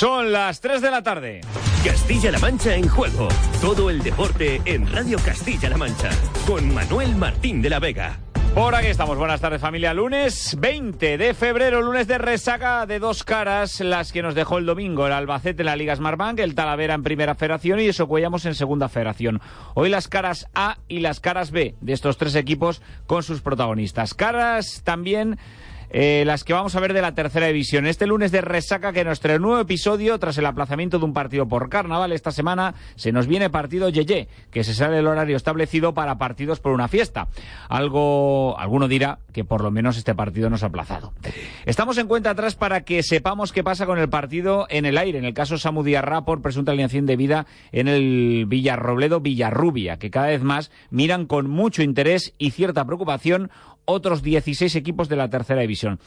Son las 3 de la tarde. Castilla-La Mancha en juego. Todo el deporte en Radio Castilla-La Mancha. Con Manuel Martín de la Vega. Por aquí estamos. Buenas tardes, familia. Lunes 20 de febrero, lunes de resaca de dos caras, las que nos dejó el domingo. El Albacete en la Liga Smartbank, el Talavera en Primera Federación y eso Cuellamos en Segunda Federación. Hoy las caras A y las caras B de estos tres equipos con sus protagonistas. Caras también eh, las que vamos a ver de la tercera división. Este lunes de resaca que nuestro nuevo episodio, tras el aplazamiento de un partido por carnaval esta semana, se nos viene partido Yeye, que se sale del horario establecido para partidos por una fiesta. Algo, alguno dirá que por lo menos este partido nos ha aplazado. Estamos en cuenta atrás para que sepamos qué pasa con el partido en el aire, en el caso Samu Diarra por presunta alineación de vida en el Villarrobledo Villarrubia, que cada vez más miran con mucho interés y cierta preocupación otros 16 equipos de la tercera división.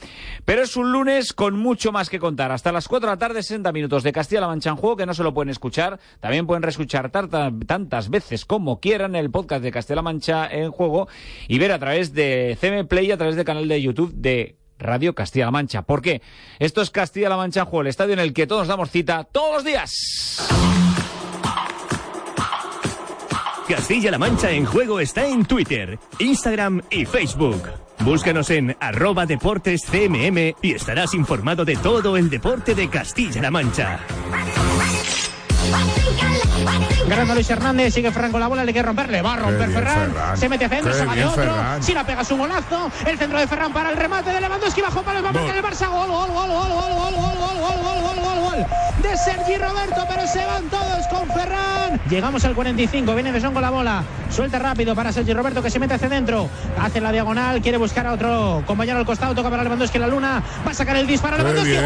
Pero es un lunes con mucho más que contar. Hasta las 4 de la tarde, 60 minutos de Castilla-La Mancha en juego, que no se lo pueden escuchar. También pueden reescuchar tantas veces como quieran el podcast de Castilla-La Mancha en juego y ver a través de CM Play, a través del canal de YouTube de Radio Castilla-La Mancha. ¿Por qué? Esto es Castilla-La Mancha en juego, el estadio en el que todos damos cita todos los días. Castilla-La Mancha en juego está en Twitter, Instagram y Facebook. Búscanos en arroba deportes CMM y estarás informado de todo el deporte de Castilla-La Mancha. Ganando Luis Hernández, sigue Ferran con la bola, le quiere romper, le va a romper Ferran. Se mete centro, se va de otro. Si la pega su golazo, el centro de Ferran para el remate de Lewandowski bajo palos, va a marcar el Barça. Gol, gol, gol, gol, gol, gol, gol, gol, gol, gol, gol, gol, gol. De Sergi Roberto, pero se van todos con Ferran. Llegamos al 45, viene Besón con la bola. Suelta rápido para Sergi Roberto que se mete hacia adentro. Hace la diagonal, quiere buscar a otro compañero al costado, toca para Lewandowski la luna. Va a sacar el disparo. Lewandowski. Está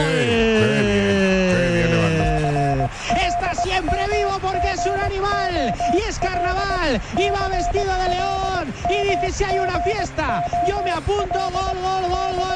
siempre vivo porque es un animal y es carnaval y va vestido de león y dice si hay una fiesta, yo me apunto, gol, gol, gol, gol.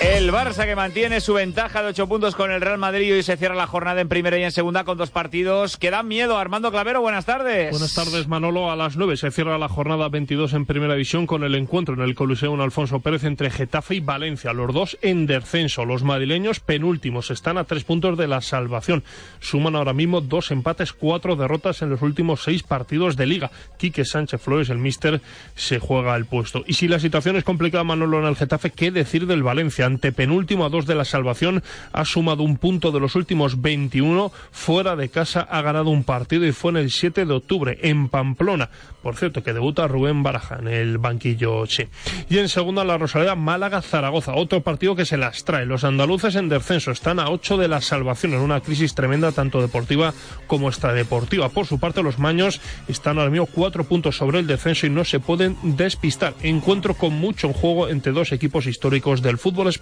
El Barça que mantiene su ventaja de 8 puntos con el Real Madrid y se cierra la jornada en primera y en segunda con dos partidos que dan miedo. Armando Clavero, buenas tardes. Buenas tardes, Manolo. A las 9 se cierra la jornada 22 en primera división con el encuentro en el Coliseum Alfonso Pérez entre Getafe y Valencia. Los dos en descenso. Los madrileños penúltimos están a tres puntos de la salvación. Suman ahora mismo dos empates, cuatro derrotas en los últimos seis partidos de liga. Quique Sánchez Flores, el míster, se juega el puesto. Y si la situación es complicada, Manolo, en el Getafe, ¿qué decir del Valencia? Ante penúltimo a dos de la salvación, ha sumado un punto de los últimos 21. Fuera de casa ha ganado un partido y fue en el 7 de octubre en Pamplona. Por cierto, que debuta Rubén Baraja en el banquillo Che. Y en segunda la Rosaleda Málaga-Zaragoza. Otro partido que se las trae. Los andaluces en descenso están a 8 de la salvación en una crisis tremenda tanto deportiva como extradeportiva. Por su parte, los maños están ahora mismo cuatro puntos sobre el descenso y no se pueden despistar. Encuentro con mucho juego entre dos equipos históricos del fútbol español.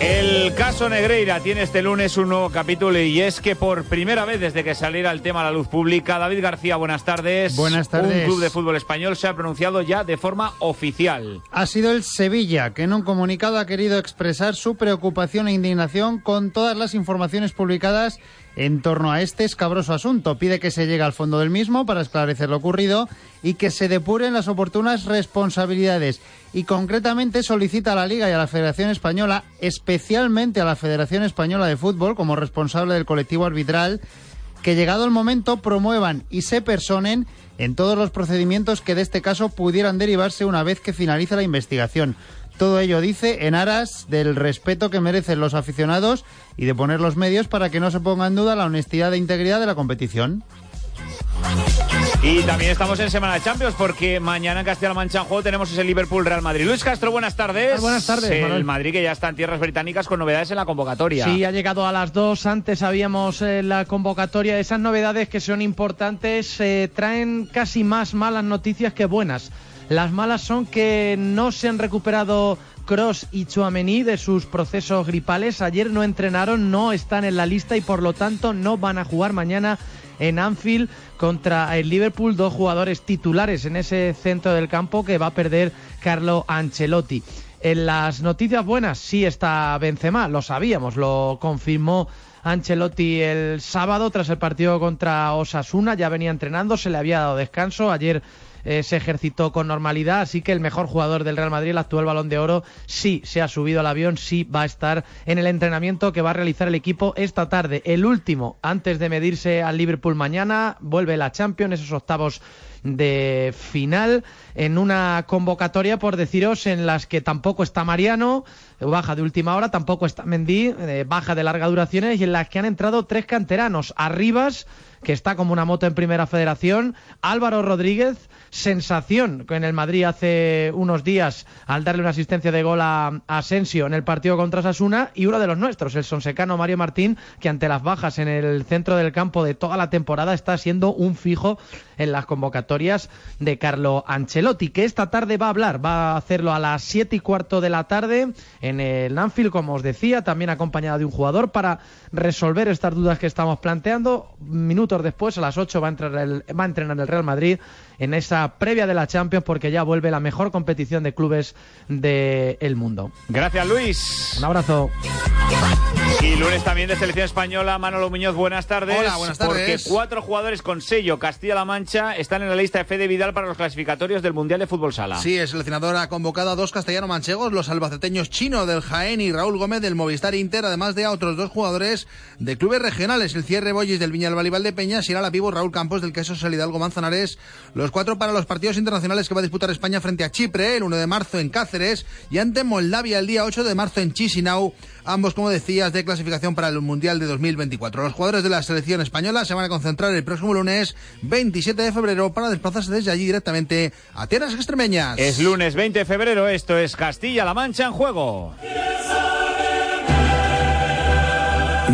El caso Negreira tiene este lunes un nuevo capítulo y es que por primera vez desde que saliera el tema a la luz pública, David García, buenas tardes. Buenas tardes. Un club de fútbol español se ha pronunciado ya de forma oficial. Ha sido el Sevilla que en un comunicado ha querido expresar su preocupación e indignación con todas las informaciones publicadas en torno a este escabroso asunto. Pide que se llegue al fondo del mismo para esclarecer lo ocurrido y que se depuren las oportunas responsabilidades. Y concretamente solicita a la Liga y a la Federación Española, especialmente a la Federación Española de Fútbol, como responsable del colectivo arbitral, que llegado el momento promuevan y se personen en todos los procedimientos que de este caso pudieran derivarse una vez que finalice la investigación. Todo ello dice en aras del respeto que merecen los aficionados y de poner los medios para que no se ponga en duda la honestidad e integridad de la competición. Y también estamos en Semana de Champions porque mañana en Castilla-La Mancha en juego tenemos ese Liverpool-Real Madrid. Luis Castro, buenas tardes. Buenas tardes. El Madrid que ya está en tierras británicas con novedades en la convocatoria. Sí, ha llegado a las dos. Antes habíamos eh, la convocatoria. Esas novedades que son importantes eh, traen casi más malas noticias que buenas. Las malas son que no se han recuperado Cross y Chouameni de sus procesos gripales. Ayer no entrenaron, no están en la lista y por lo tanto no van a jugar mañana en Anfield contra el Liverpool, dos jugadores titulares en ese centro del campo que va a perder Carlo Ancelotti. En las noticias buenas sí está Benzema, lo sabíamos, lo confirmó Ancelotti el sábado tras el partido contra Osasuna. Ya venía entrenando, se le había dado descanso. Ayer eh, se ejercitó con normalidad, así que el mejor jugador del Real Madrid, el actual balón de oro, sí se ha subido al avión, sí va a estar en el entrenamiento que va a realizar el equipo esta tarde. El último, antes de medirse al Liverpool mañana, vuelve la Champions, esos octavos de final en una convocatoria, por deciros, en las que tampoco está Mariano, baja de última hora, tampoco está Mendy, eh, baja de larga duración, y en las que han entrado tres canteranos. Arribas, que está como una moto en primera federación, Álvaro Rodríguez, sensación en el Madrid hace unos días al darle una asistencia de gol a Asensio en el partido contra Sasuna y uno de los nuestros, el sonsecano Mario Martín, que ante las bajas en el centro del campo de toda la temporada está siendo un fijo en las convocatorias de Carlo Ancelotti, que esta tarde va a hablar, va a hacerlo a las siete y cuarto de la tarde en el Anfield, como os decía, también acompañado de un jugador para resolver estas dudas que estamos planteando. Minutos después, a las ocho va a, entrar el, va a entrenar el Real Madrid en esa previa de la Champions porque ya vuelve la mejor competición de clubes del mundo. Gracias, Luis. Un abrazo. Y lunes también de selección española, Manolo Muñoz, buenas tardes. Hola, buenas tardes. Porque cuatro jugadores con sello Castilla-La Mancha están en la lista de Fede Vidal para los clasificatorios del Mundial de Fútbol Sala. Sí, el seleccionador ha convocado a dos castellano-manchegos, los albaceteños Chino del Jaén y Raúl Gómez del Movistar Inter, además de a otros dos jugadores de clubes regionales, el Cierre Boyes del Viñalbal de Peñas y el Alapivo Raúl Campos del Queso Salidalgo Manzanares, los cuatro para los partidos internacionales que va a disputar España frente a Chipre el 1 de marzo en Cáceres y ante Moldavia el día 8 de marzo en Chisinau, ambos, como decías, de clasificación para el Mundial de 2024. Los jugadores de la selección española se van a concentrar el próximo lunes 27 de febrero para desplazarse desde allí directamente a tierras extremeñas. Es lunes 20 de febrero, esto es Castilla-La Mancha en juego.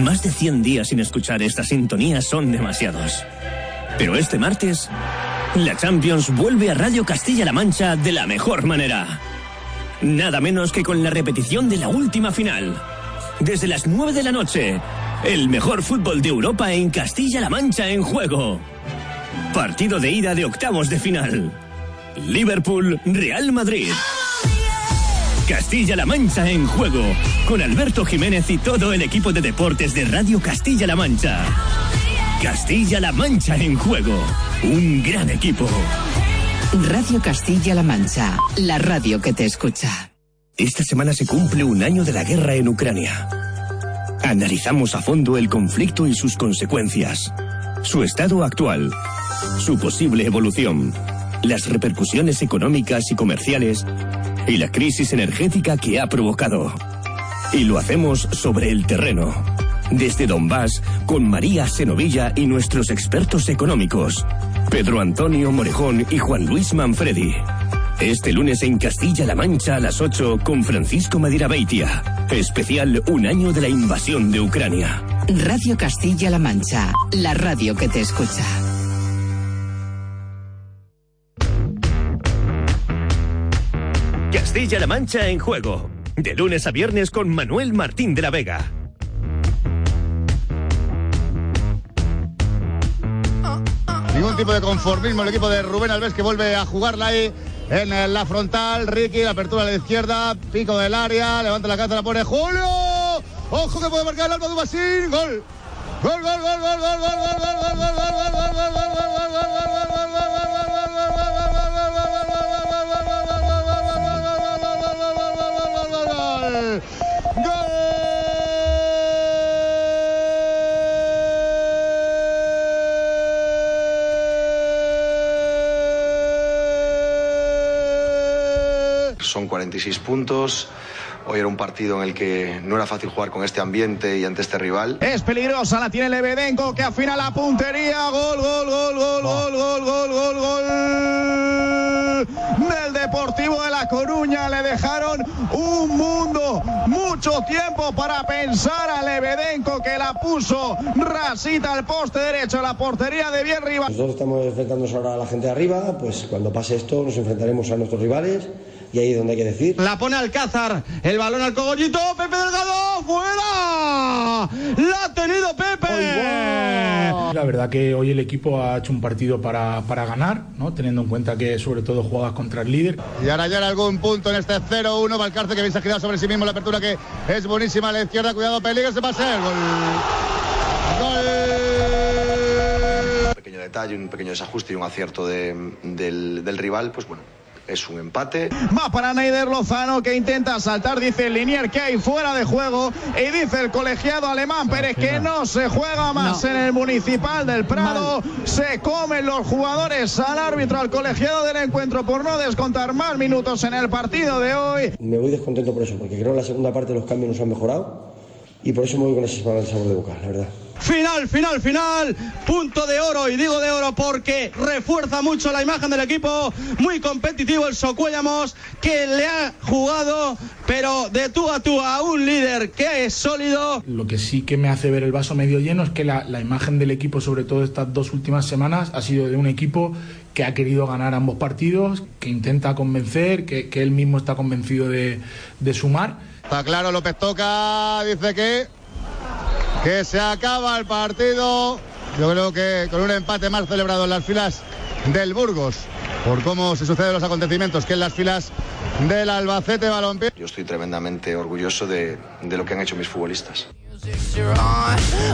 Más de 100 días sin escuchar esta sintonía son demasiados. Pero este martes, la Champions vuelve a Radio Castilla-La Mancha de la mejor manera. Nada menos que con la repetición de la última final. Desde las 9 de la noche, el mejor fútbol de Europa en Castilla-La Mancha en juego. Partido de ida de octavos de final. Liverpool-Real Madrid. Castilla-La Mancha en juego, con Alberto Jiménez y todo el equipo de deportes de Radio Castilla-La Mancha. Castilla-La Mancha en juego, un gran equipo. Radio Castilla-La Mancha, la radio que te escucha. Esta semana se cumple un año de la guerra en Ucrania. Analizamos a fondo el conflicto y sus consecuencias, su estado actual, su posible evolución, las repercusiones económicas y comerciales y la crisis energética que ha provocado. Y lo hacemos sobre el terreno, desde Donbass, con María Senovilla y nuestros expertos económicos, Pedro Antonio Morejón y Juan Luis Manfredi. Este lunes en Castilla-La Mancha a las 8 con Francisco Beitia. Especial Un año de la invasión de Ucrania. Radio Castilla-La Mancha, la radio que te escucha. Castilla-La Mancha en juego. De lunes a viernes con Manuel Martín de la Vega. Ningún tipo de conformismo el equipo de Rubén Alves que vuelve a jugarla ahí en la frontal. Ricky, la apertura a la izquierda, pico del área, levanta la cabeza, la pone Julio. Ojo que puede marcar el alma de Basín. Gol. Gol, gol, gol, gol, gol, gol, gol, gol, gol, gol, gol, gol, gol, gol, Son 46 puntos. Hoy era un partido en el que no era fácil jugar con este ambiente y ante este rival. Es peligrosa, la tiene Lebedenko que afina la puntería. Gol, gol, gol, gol, gol, gol, gol, gol, gol. Del Deportivo de La Coruña le dejaron un mundo, mucho tiempo para pensar a Lebedenko que la puso rasita al poste derecho, la portería de bien. Nosotros estamos enfrentándonos ahora a la gente de arriba, pues cuando pase esto nos enfrentaremos a nuestros rivales y ahí es donde hay que decir. La pone Alcázar, el balón al cogollito, Pepe Delgado, fuera. La ha tenido Pepe. La verdad que hoy el equipo ha hecho un partido para, para, ganar, ¿no? teniendo en cuenta que sobre todo jugadas contra el líder. Y ahora ya en algún punto en este 0-1, Valcarce que bien ha sobre sí mismo la apertura que es buenísima a la izquierda, cuidado, peligro, se va a ser. Gol. Gol. Un pequeño detalle, un pequeño desajuste y un acierto del, del rival, pues bueno, es un empate. Va para Neider Lozano que intenta saltar, dice el Linier que hay fuera de juego y dice el colegiado alemán Pérez que no se juega más en el municipal del Prado. Se comen los jugadores al árbitro, al colegiado del encuentro por no descontar más minutos en el partido de hoy. Me voy descontento por eso, porque creo que en la segunda parte los cambios nos han mejorado y por eso me voy con ese sabor de boca, la verdad. Final, final, final, punto de oro y digo de oro porque refuerza mucho la imagen del equipo, muy competitivo el Socuellamos que le ha jugado pero de tú a tú a un líder que es sólido. Lo que sí que me hace ver el vaso medio lleno es que la, la imagen del equipo, sobre todo estas dos últimas semanas, ha sido de un equipo que ha querido ganar ambos partidos, que intenta convencer, que, que él mismo está convencido de, de sumar. Está claro, López toca, dice que, que se acaba el partido. Yo creo que con un empate más celebrado en las filas del Burgos, por cómo se suceden los acontecimientos que en las filas del Albacete Balompié. Yo estoy tremendamente orgulloso de, de lo que han hecho mis futbolistas.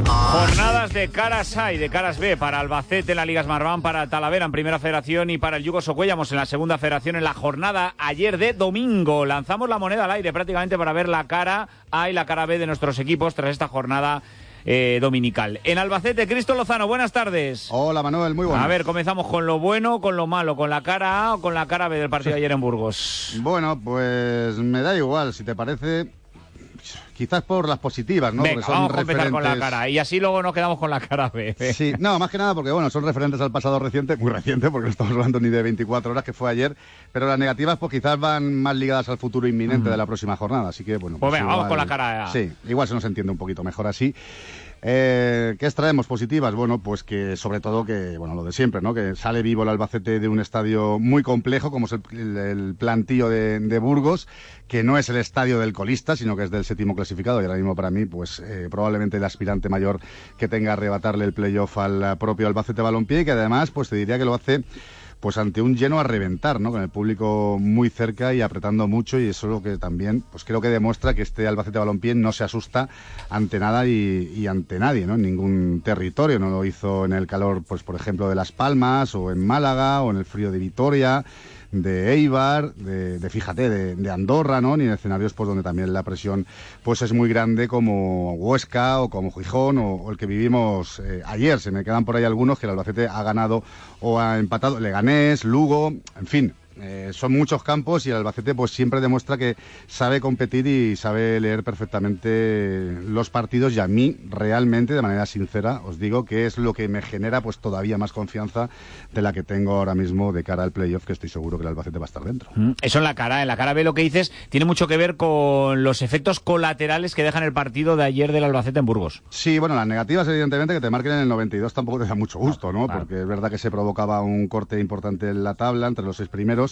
Jornadas de caras A y de caras B para Albacete en la Liga Smartbank, para Talavera en Primera Federación y para el Yugo Socuellamos en la Segunda Federación en la jornada ayer de domingo. Lanzamos la moneda al aire prácticamente para ver la cara A y la cara B de nuestros equipos tras esta jornada eh, dominical. En Albacete, Cristo Lozano, buenas tardes. Hola Manuel, muy buenas. A ver, comenzamos con lo bueno, con lo malo, con la cara A o con la cara B del partido de ayer en Burgos. Bueno, pues me da igual, si te parece. Quizás por las positivas, ¿no? Venga, Porque son vamos a empezar con la cara y así luego nos quedamos con la cara B. Sí, no, más que nada porque bueno, son referentes al pasado reciente, muy reciente, porque no estamos hablando ni de 24 horas que fue ayer, pero las negativas pues quizás van más ligadas al futuro inminente de la próxima jornada, así que bueno. Pues venga, vamos con la cara A. Sí, igual se nos entiende un poquito mejor así. Eh, ¿Qué extraemos positivas? Bueno, pues que sobre todo que, bueno, lo de siempre, ¿no? Que sale vivo el Albacete de un estadio muy complejo, como es el, el- plantío de, de Burgos, que no es el estadio del colista, sino que es del séptimo clasificado, y ahora mismo para mí, pues eh, probablemente el aspirante mayor que tenga a arrebatarle el playoff al eh, propio Albacete Balompié, que además, pues te diría que lo hace pues ante un lleno a reventar, ¿no? Con el público muy cerca y apretando mucho y eso es lo que también, pues creo que demuestra que este Albacete Balompié no se asusta ante nada y, y ante nadie, ¿no? En ningún territorio, no lo hizo en el calor, pues por ejemplo de Las Palmas o en Málaga o en el frío de Vitoria de Eibar, de, fíjate, de, de Andorra, ¿no? Ni en escenarios pues donde también la presión pues es muy grande como Huesca o como Gijón o, o el que vivimos eh, ayer. Se me quedan por ahí algunos que el Albacete ha ganado o ha empatado. Leganés, Lugo, en fin. Eh, son muchos campos y el Albacete pues siempre demuestra que sabe competir y sabe leer perfectamente los partidos y a mí realmente de manera sincera os digo que es lo que me genera pues todavía más confianza de la que tengo ahora mismo de cara al playoff que estoy seguro que el Albacete va a estar dentro. Mm, Eso en la cara, en la cara B lo que dices tiene mucho que ver con los efectos colaterales que dejan el partido de ayer del Albacete en Burgos. Sí, bueno, las negativas evidentemente que te marquen en el 92 tampoco te da mucho gusto, ¿no? Porque es verdad que se provocaba un corte importante en la tabla entre los seis primeros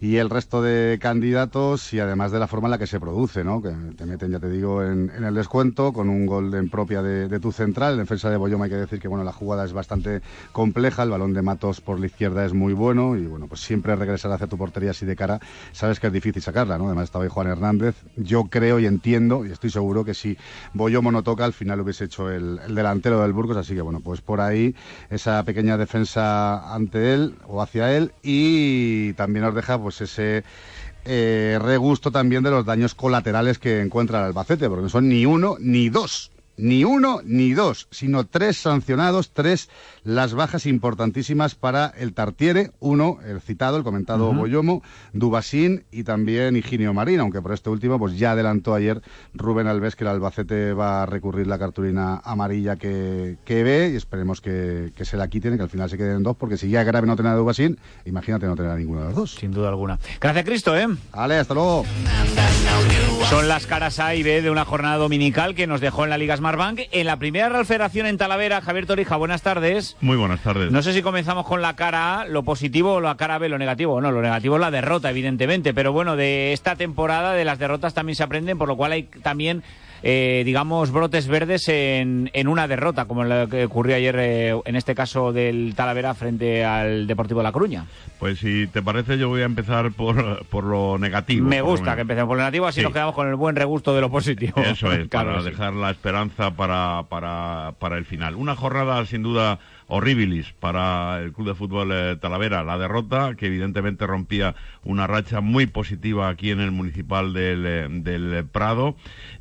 y el resto de candidatos y además de la forma en la que se produce, ¿no? Que te meten, ya te digo, en, el descuento con un gol en propia de, de tu central. En defensa de Boyoma hay que decir que, bueno, la jugada es bastante compleja, el balón de Matos por la izquierda es muy bueno y, bueno, pues siempre regresar hacia tu portería así de cara, sabes que es difícil sacarla, ¿no? Además estaba ahí Juan Hernández. Yo creo y entiendo y estoy seguro que si Boyomo no toca, al final hubiese hecho el, el delantero del Burgos, así que, bueno, pues por ahí esa pequeña defensa ante él o hacia él y también nos deja pues ese eh, regusto también de los daños colaterales que encuentra el Albacete, porque no son ni uno ni dos. Ni uno ni dos, sino tres sancionados, tres las bajas importantísimas para el Tartiere. Uno, el citado, el comentado. Boyomo, Dubasín y también Higinio Marín, aunque por este último pues ya adelantó ayer Rubén Alves que el Albacete va a recurrir la cartulina amarilla que, que ve y esperemos que, que se la quiten y que al final se queden dos, porque si ya es grave no tener a Dubasín, imagínate no tener a ninguno de los dos. Sin duda alguna. Gracias, Cristo, ¿eh? Vale, hasta luego. Son las caras A y B de una jornada dominical que nos dejó en la Liga Smartbank. En la primera Real Federación en Talavera, Javier Torija, buenas tardes. Muy buenas tardes. No sé si comenzamos con la cara A, lo positivo, o la cara B, lo negativo. No, lo negativo es la derrota, evidentemente. Pero bueno, de esta temporada, de las derrotas también se aprenden, por lo cual hay también, eh, digamos, brotes verdes en, en una derrota, como lo que ocurrió ayer, eh, en este caso del Talavera, frente al Deportivo de La Coruña. Pues si te parece, yo voy a empezar por, por lo negativo. Me gusta que empecemos por lo negativo, así Sí. nos quedamos con el buen regusto de lo positivo. Eso es, Claro para sí. dejar la esperanza para, para, para el final. Una jornada sin duda horribilis para el Club de Fútbol eh, Talavera. La derrota, que evidentemente rompía una racha muy positiva aquí en el municipal del, eh, del Prado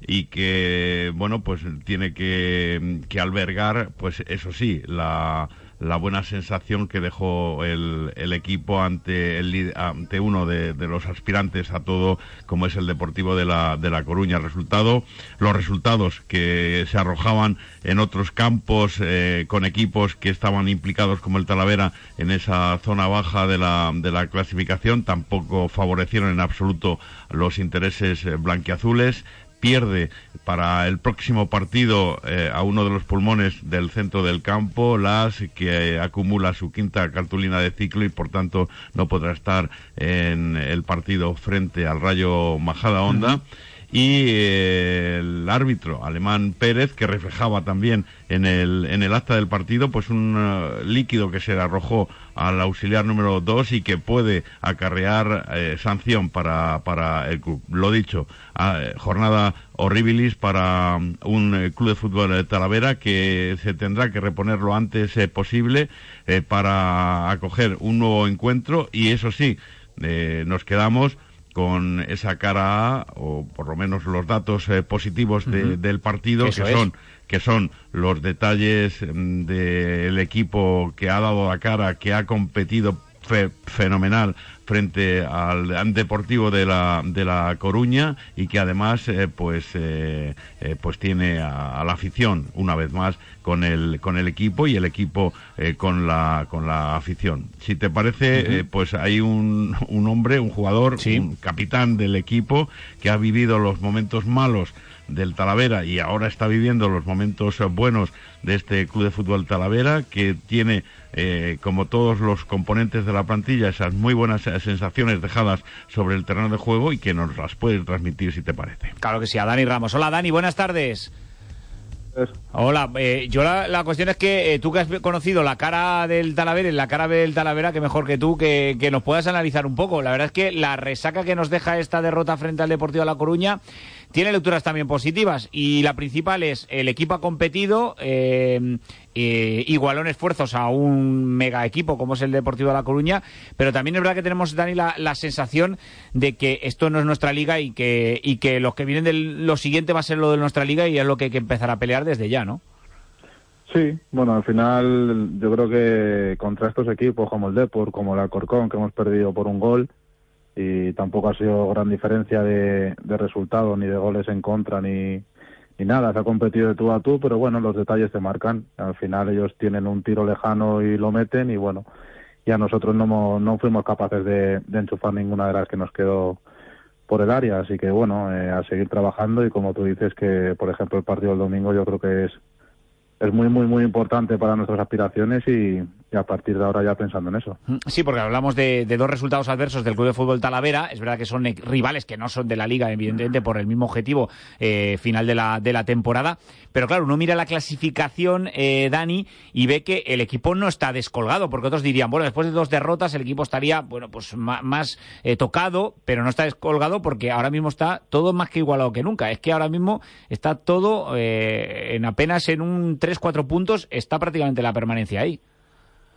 y que, bueno, pues tiene que, que albergar, pues eso sí, la la buena sensación que dejó el, el equipo ante, el, ante uno de, de, los aspirantes a todo, como es el Deportivo de la, de la Coruña. Resultado, los resultados que se arrojaban en otros campos eh, con equipos que estaban implicados como el Talavera en esa zona baja de la, de la clasificación tampoco favorecieron en absoluto los intereses eh, blanquiazules pierde para el próximo partido eh, a uno de los pulmones del centro del campo, Las, que acumula su quinta cartulina de ciclo y por tanto no podrá estar en el partido frente al Rayo Majada -huh y eh, el árbitro alemán Pérez que reflejaba también en el, en el acta del partido pues un uh, líquido que se arrojó al auxiliar número 2 y que puede acarrear eh, sanción para, para el club. Lo dicho, eh, jornada horribilis para um, un eh, club de fútbol Talavera que se tendrá que reponer lo antes posible para acoger un nuevo encuentro y eso sí, nos quedamos con esa cara A, o por lo menos los datos eh, positivos de, uh -huh. del partido, Eso que es. son, que son los detalles mm, del equipo que ha dado la cara, que ha competido fe, fenomenal frente al, Deportivo de la, de la Coruña y que además eh, pues eh, eh, pues tiene a, a, la afición una vez más con el con el equipo y el equipo con la con la afición si te parece uh -huh. pues hay un, un hombre un jugador sí. un capitán del equipo que ha vivido los momentos malos del Talavera y ahora está viviendo los momentos buenos de este club de fútbol Talavera que tiene eh, como todos los componentes de la plantilla, esas muy buenas sensaciones dejadas sobre el terreno de juego y que nos las puedes transmitir si te parece. Claro que sí, a Dani Ramos. Hola Dani, buenas tardes. Hola, eh, yo la, cuestión es que eh, tú que has conocido la cara del Talavera y la cara del Talavera, que mejor que tú, que, que, nos puedas analizar un poco. La verdad es que la resaca que nos deja esta derrota frente al Deportivo de La Coruña tiene lecturas también positivas y la principal es el equipo ha competido, eh, eh, igualó en esfuerzos a un mega equipo como es el Deportivo de La Coruña, pero también es verdad que tenemos, Dani, la, la sensación de que esto no es nuestra liga y que, y que los que vienen de lo siguiente va a ser lo de nuestra liga y es lo que hay que empezar a pelear desde ya, ¿no? Sí, bueno, al final yo creo que contra estos equipos como el Depor, como el Alcorcón, que hemos perdido por un gol, y tampoco ha sido gran diferencia de, de resultados, ni de goles en contra, ni, ni nada. Se ha competido de tú a tú, pero bueno, los detalles te marcan. Al final ellos tienen un tiro lejano y lo meten, y bueno, ya nosotros no, no fuimos capaces de, de enchufar ninguna de las que nos quedó por el área. Así que bueno, eh, a seguir trabajando y como tú dices que, por ejemplo, el partido del domingo yo creo que es es muy, muy, muy importante para nuestras aspiraciones y, a partir de ahora ya pensando en eso. Sí, porque hablamos de, dos resultados adversos del Club de Fútbol Talavera. Es verdad que son rivales que no son de la Liga, evidentemente, por el mismo objetivo eh, final de la, de la temporada. Pero claro, uno mira la clasificación, eh, Dani, y ve que el equipo no está descolgado, porque otros dirían, bueno, después de dos derrotas el equipo estaría, bueno, pues más, más eh, tocado, pero no está descolgado porque ahora mismo está todo más que igualado que nunca. Es que ahora mismo está todo eh, en apenas en un 3-4 puntos, está prácticamente la permanencia ahí.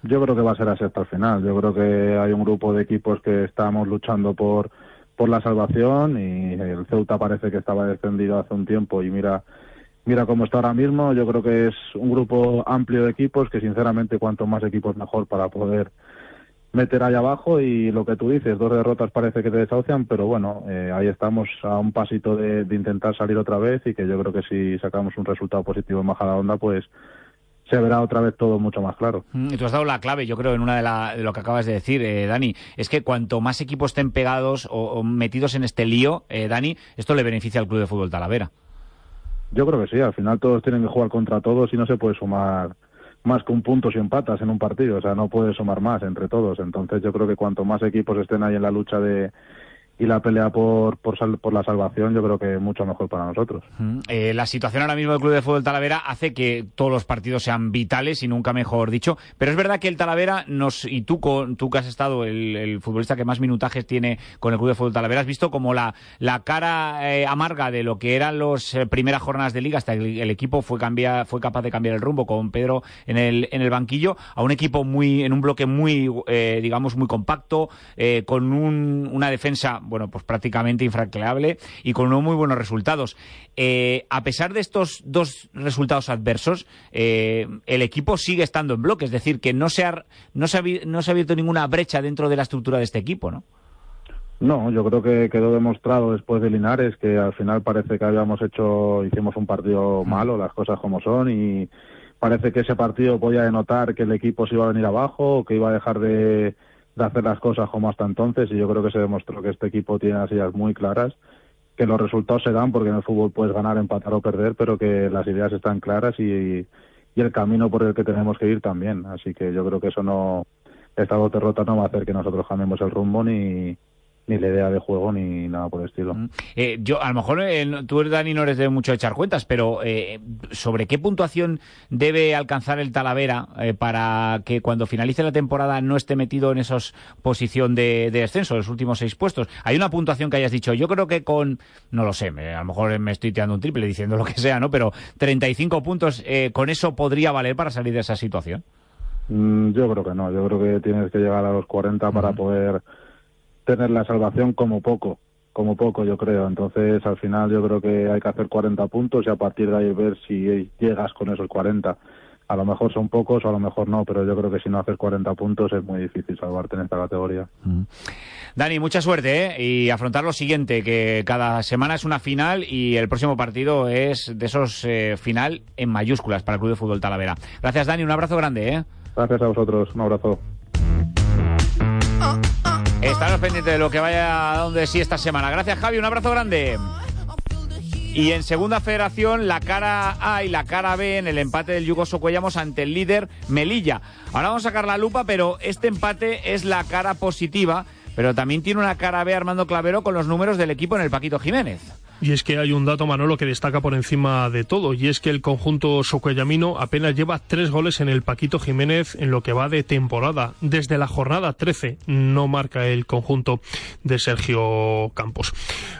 Yo creo que va a ser así hasta el final. Yo creo que hay un grupo de equipos que estamos luchando por por la salvación y el Ceuta parece que estaba descendido hace un tiempo y mira mira cómo está ahora mismo. Yo creo que es un grupo amplio de equipos que sinceramente cuanto más equipos mejor para poder meter ahí abajo y lo que tú dices, dos derrotas parece que te desahucian, pero bueno, eh, ahí estamos a un pasito de, de, intentar salir otra vez y que yo creo que si sacamos un resultado positivo en Majada Onda, pues se verá otra vez todo mucho más claro. Mm, y tú has dado la clave, yo creo, en una de, la, de lo que acabas de decir, eh, Dani. Es que cuanto más equipos estén pegados o, o metidos en este lío, eh, Dani, esto le beneficia al Club de Fútbol Talavera. Yo creo que sí, al final todos tienen que jugar contra todos y no se puede sumar más que un punto y empatas en un partido, o sea, no puede sumar más entre todos. Entonces yo creo que cuanto más equipos estén ahí en la lucha de, y la pelea por, por, por, la salvación yo creo que mucho mejor para nosotros. Eh, la situación ahora mismo del Club de Fútbol Talavera hace que todos los partidos sean vitales y nunca mejor dicho, pero es verdad que el Talavera nos, y tú, con, tú que has estado el, futbolista que más minutajes tiene con el Club de Fútbol Talavera, has visto como la, la cara eh, amarga de lo que eran las eh, primeras jornadas de liga hasta el, el equipo fue, cambia, fue capaz de cambiar el rumbo con Pedro en el, en el banquillo a un equipo muy, en un bloque muy, digamos, muy compacto, con un, una defensa bueno, pues prácticamente infranqueable y con unos muy buenos resultados. Eh, a pesar de estos dos resultados adversos, eh, el equipo sigue estando en bloque, es decir, que no se, ha, no, se ha, no se ha abierto ninguna brecha dentro de la estructura de este equipo, ¿no? No, yo creo que quedó demostrado después de Linares que al final parece que habíamos hecho, hicimos un partido mm. malo, las cosas como son, y parece que ese partido podía denotar que el equipo se iba a venir abajo, que iba a dejar de, de hacer las cosas como hasta entonces y yo creo que se demostró que este equipo tiene las ideas muy claras, que los resultados se dan porque en el fútbol puedes ganar, empatar o perder, pero que las ideas están claras y, y el camino por el que tenemos que ir también. Así que yo creo que eso no, esta derrota no va a hacer que nosotros cambiemos el rumbo ni, ni la idea de juego ni nada por el estilo. Mm. Eh, yo, a lo mejor eh, tú, Dani, no eres de mucho echar cuentas, pero eh, ¿sobre qué puntuación debe alcanzar el Talavera para que cuando finalice la temporada no esté metido en esa posición de, descenso, los últimos seis puestos? ¿Hay una puntuación que hayas dicho? Yo creo que con, no lo sé, a lo mejor me estoy tirando un triple diciendo lo que sea, ¿no? Pero 35 puntos, ¿con eso podría valer para salir de esa situación? Mm, yo creo que no, yo creo que tienes que llegar a los 40 para poder tener la salvación como poco, como poco yo creo. Entonces al final yo creo que hay que hacer 40 puntos y a partir de ahí ver si llegas con esos 40. A lo mejor son pocos o a lo mejor no, pero yo creo que si no haces 40 puntos es muy difícil salvarte en esta categoría. Mm. Dani, mucha suerte ¿eh? y afrontar lo siguiente, que cada semana es una final y el próximo partido es de esos eh, final en mayúsculas para el Club de Fútbol Talavera. Gracias Dani, un abrazo grande. ¿eh? Gracias a vosotros, un abrazo. Estamos pendientes de lo que vaya donde sí esta semana. Gracias, Javi. Un abrazo grande. Y en segunda federación, la cara A y la cara B en el empate del Yugoso Cuellamos ante el líder Melilla. Ahora vamos a sacar la lupa, pero este empate es la cara positiva, pero también tiene una cara B Armando Clavero con los números del equipo en el Paquito Jiménez. Y es que hay un dato, Manolo, que destaca por encima de todo, y es que el conjunto socuellamino apenas lleva tres goles en el Paquito Jiménez en lo que va de temporada. Desde la jornada 13 no marca el conjunto de Sergio Campos.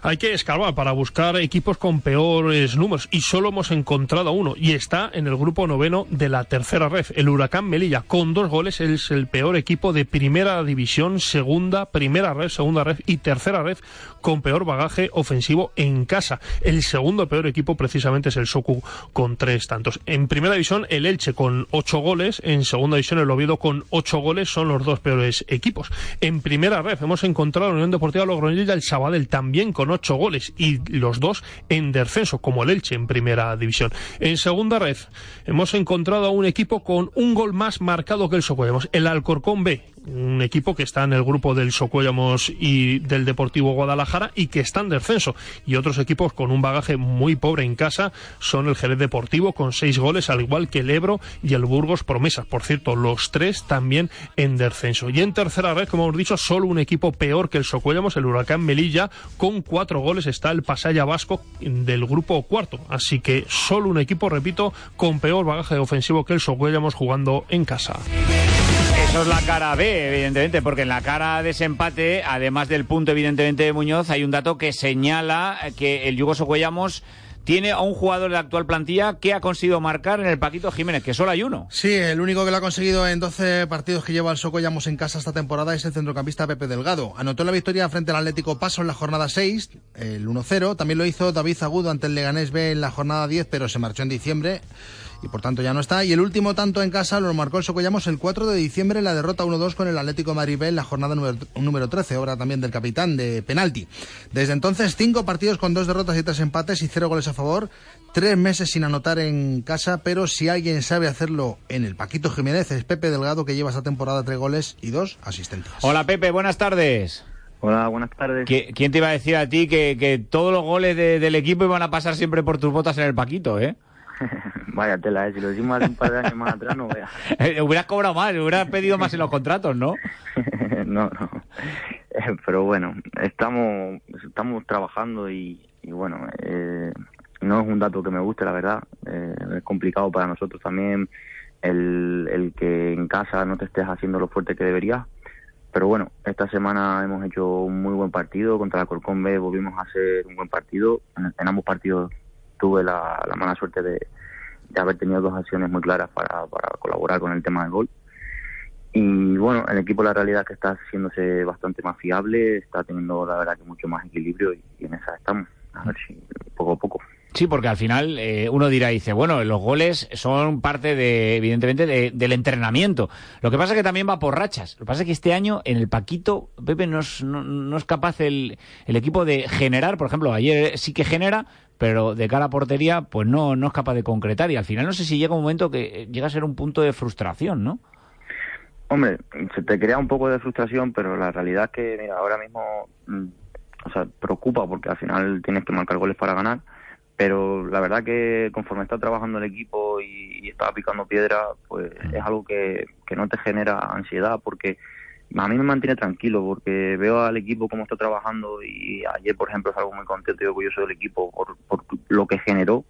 Hay que escarbar para buscar equipos con peores números, y solo hemos encontrado uno, y está en el grupo noveno de la tercera red. El Huracán Melilla, con dos goles, es el peor equipo de primera división, segunda, primera red, segunda red y tercera red, con peor bagaje ofensivo en casa. El segundo peor equipo precisamente es el Soku con tres tantos. En primera división el Elche con ocho goles, en segunda división el Oviedo con ocho goles, son los dos peores equipos. En primera red hemos encontrado a la Unión Deportiva Logroño y el Sabadell también con ocho goles y los dos en descenso como el Elche en primera división. En segunda red hemos encontrado a un equipo con un gol más marcado que el Socuellamos, el Alcorcón B, un equipo que está en el grupo del Socuellamos y del Deportivo Guadalajara y que está en descenso y otros equipos con un bagaje muy pobre en casa son el Jerez Deportivo con seis goles, al igual que el Ebro y el Burgos Promesas. Por cierto, los tres también en descenso. Y en tercera red, como hemos dicho, solo un equipo peor que el Socuellamos, el Huracán Melilla, con cuatro goles está el Pasaya Vasco del grupo cuarto. Así que solo un equipo, repito, con peor bagaje ofensivo que el Socuellamos jugando en casa. Es la cara B, evidentemente, porque en la cara de ese empate, además del punto, evidentemente, de Muñoz, hay un dato que señala que el Yugoso Cuellamos tiene a un jugador de la actual plantilla que ha conseguido marcar en el Paquito Jiménez, que solo hay uno. Sí, el único que lo ha conseguido en 12 partidos que lleva el Socollamos en casa esta temporada es el centrocampista Pepe Delgado. Anotó la victoria frente al Atlético Paso en la jornada 6, el 1-0. También lo hizo David Agudo ante el Leganés B en la jornada 10, pero se marchó en diciembre y por tanto ya no está. Y el último tanto en casa lo marcó el Socollamos el 4 de diciembre en la derrota 1-2 con el Atlético Madrid B en la jornada número, número 13, obra también del capitán de penalti. Desde entonces, cinco partidos con dos derrotas y tres empates y cero goles a favor, tres meses sin anotar en casa, pero si alguien sabe hacerlo en el Paquito Jiménez es Pepe Delgado que lleva esta temporada tres goles y dos asistencias. Hola Pepe, buenas tardes. Hola, buenas tardes. ¿Quién te iba a decir a ti que, todos los goles del equipo iban a pasar siempre por tus botas en el Paquito, eh? Vaya tela, ¿eh? si lo hicimos hace un par de años más atrás, no veas. Eh, hubieras cobrado más, hubieras pedido más en los contratos, ¿no? no, no. pero bueno, estamos, estamos trabajando y, y bueno, eh, no es un dato que me guste, la verdad. Eh, es complicado para nosotros también el, el que en casa no te estés haciendo lo fuerte que deberías. Pero bueno, esta semana hemos hecho un muy buen partido contra la Corcón B, volvimos a hacer un buen partido. En, en ambos partidos tuve la, la mala suerte de, de haber tenido dos acciones muy claras para, para colaborar con el tema del gol. Y bueno, el equipo la realidad que está haciéndose bastante más fiable, está teniendo la verdad que mucho más equilibrio y, y en esa estamos. A ver si poco a poco. Sí, porque al final eh, uno dirá, dice, bueno, los goles son parte de, evidentemente, de- del entrenamiento. Lo que pasa es que también va por rachas. Lo que pasa es que este año en el Paquito, Pepe, no es, no es capaz el, el equipo de generar, por ejemplo, ayer sí que genera, pero de cara a portería, pues no, no es capaz de concretar. Y al final no sé si llega un momento que eh, llega a ser un punto de frustración, ¿no? Hombre, se te crea un poco de frustración, pero la realidad es que, mira, ahora mismo, mm, o sea, preocupa porque al final tienes que marcar goles para ganar, pero la verdad que conforme está trabajando el equipo y, y está picando piedra, pues es algo que, que no te genera ansiedad porque a mí me mantiene tranquilo porque veo al equipo cómo está trabajando y ayer, por ejemplo, es algo muy contento y orgulloso del equipo por, lo que generó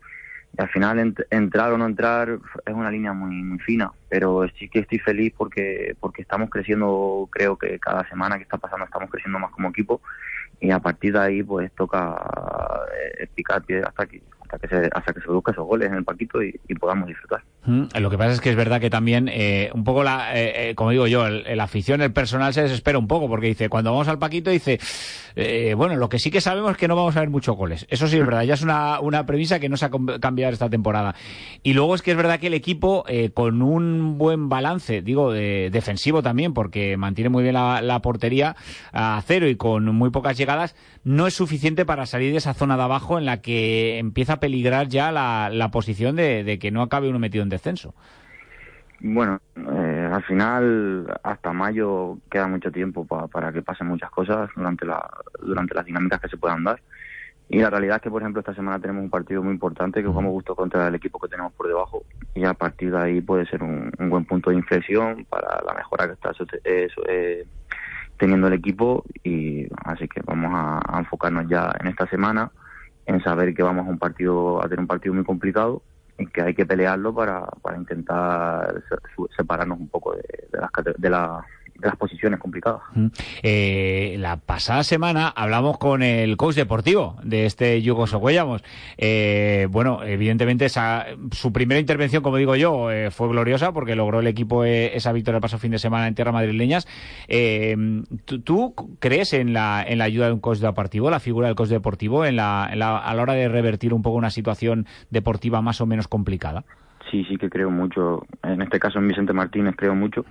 y al final ent- entrar o no entrar es una línea muy, muy fina, pero sí que estoy feliz porque porque estamos creciendo, creo que cada semana que está pasando estamos creciendo más como equipo y a partir de ahí pues toca eh, picar pie hasta que hasta que se hasta se produzcan esos goles en el paquito y podamos disfrutar. Lo que pasa es que es verdad que también, eh, un poco la, eh, eh, como digo yo, el, el afición, el personal se desespera un poco porque dice, cuando vamos al Paquito dice, bueno, lo que sí que sabemos es que no vamos a ver muchos goles. Eso sí es verdad, ya es una, una premisa que no se ha cambiado esta temporada. Y luego es que es verdad que el equipo, con un buen balance, digo, de- defensivo también, porque mantiene muy bien la, portería a cero y con muy pocas llegadas, no es suficiente para salir de esa zona de abajo en la que empieza a peligrar ya la, la posición de, de que no acabe uno metido en descenso. Bueno, eh, al final hasta mayo queda mucho tiempo pa- para que pasen muchas cosas durante la durante las dinámicas que se puedan dar. Y la realidad es que, por ejemplo, esta semana tenemos un partido muy importante que jugamos justo contra el equipo que tenemos por debajo y a partir de ahí puede ser un, un buen punto de inflexión para la mejora que está eh, eh, teniendo el equipo y así que vamos a, a enfocarnos ya en esta semana en saber que vamos a un partido a tener un partido muy complicado y que hay que pelearlo para, para intentar separarnos un poco de, de las, de, la- las posiciones complicadas. Eh, la pasada semana hablamos con el coach deportivo de este Yugo Socuellamos. Eh, bueno, evidentemente esa, su primera intervención, como digo yo, eh, fue gloriosa porque logró el equipo eh, esa victoria el pasado fin de semana en tierra madrileñas. Eh, ¿tú, tú crees en la, en la ayuda de un coach deportivo, la figura del coach deportivo, en la, en la- a la hora de revertir un poco una situación deportiva más o menos complicada? Sí, sí que creo mucho. En este caso en Vicente Martínez creo mucho.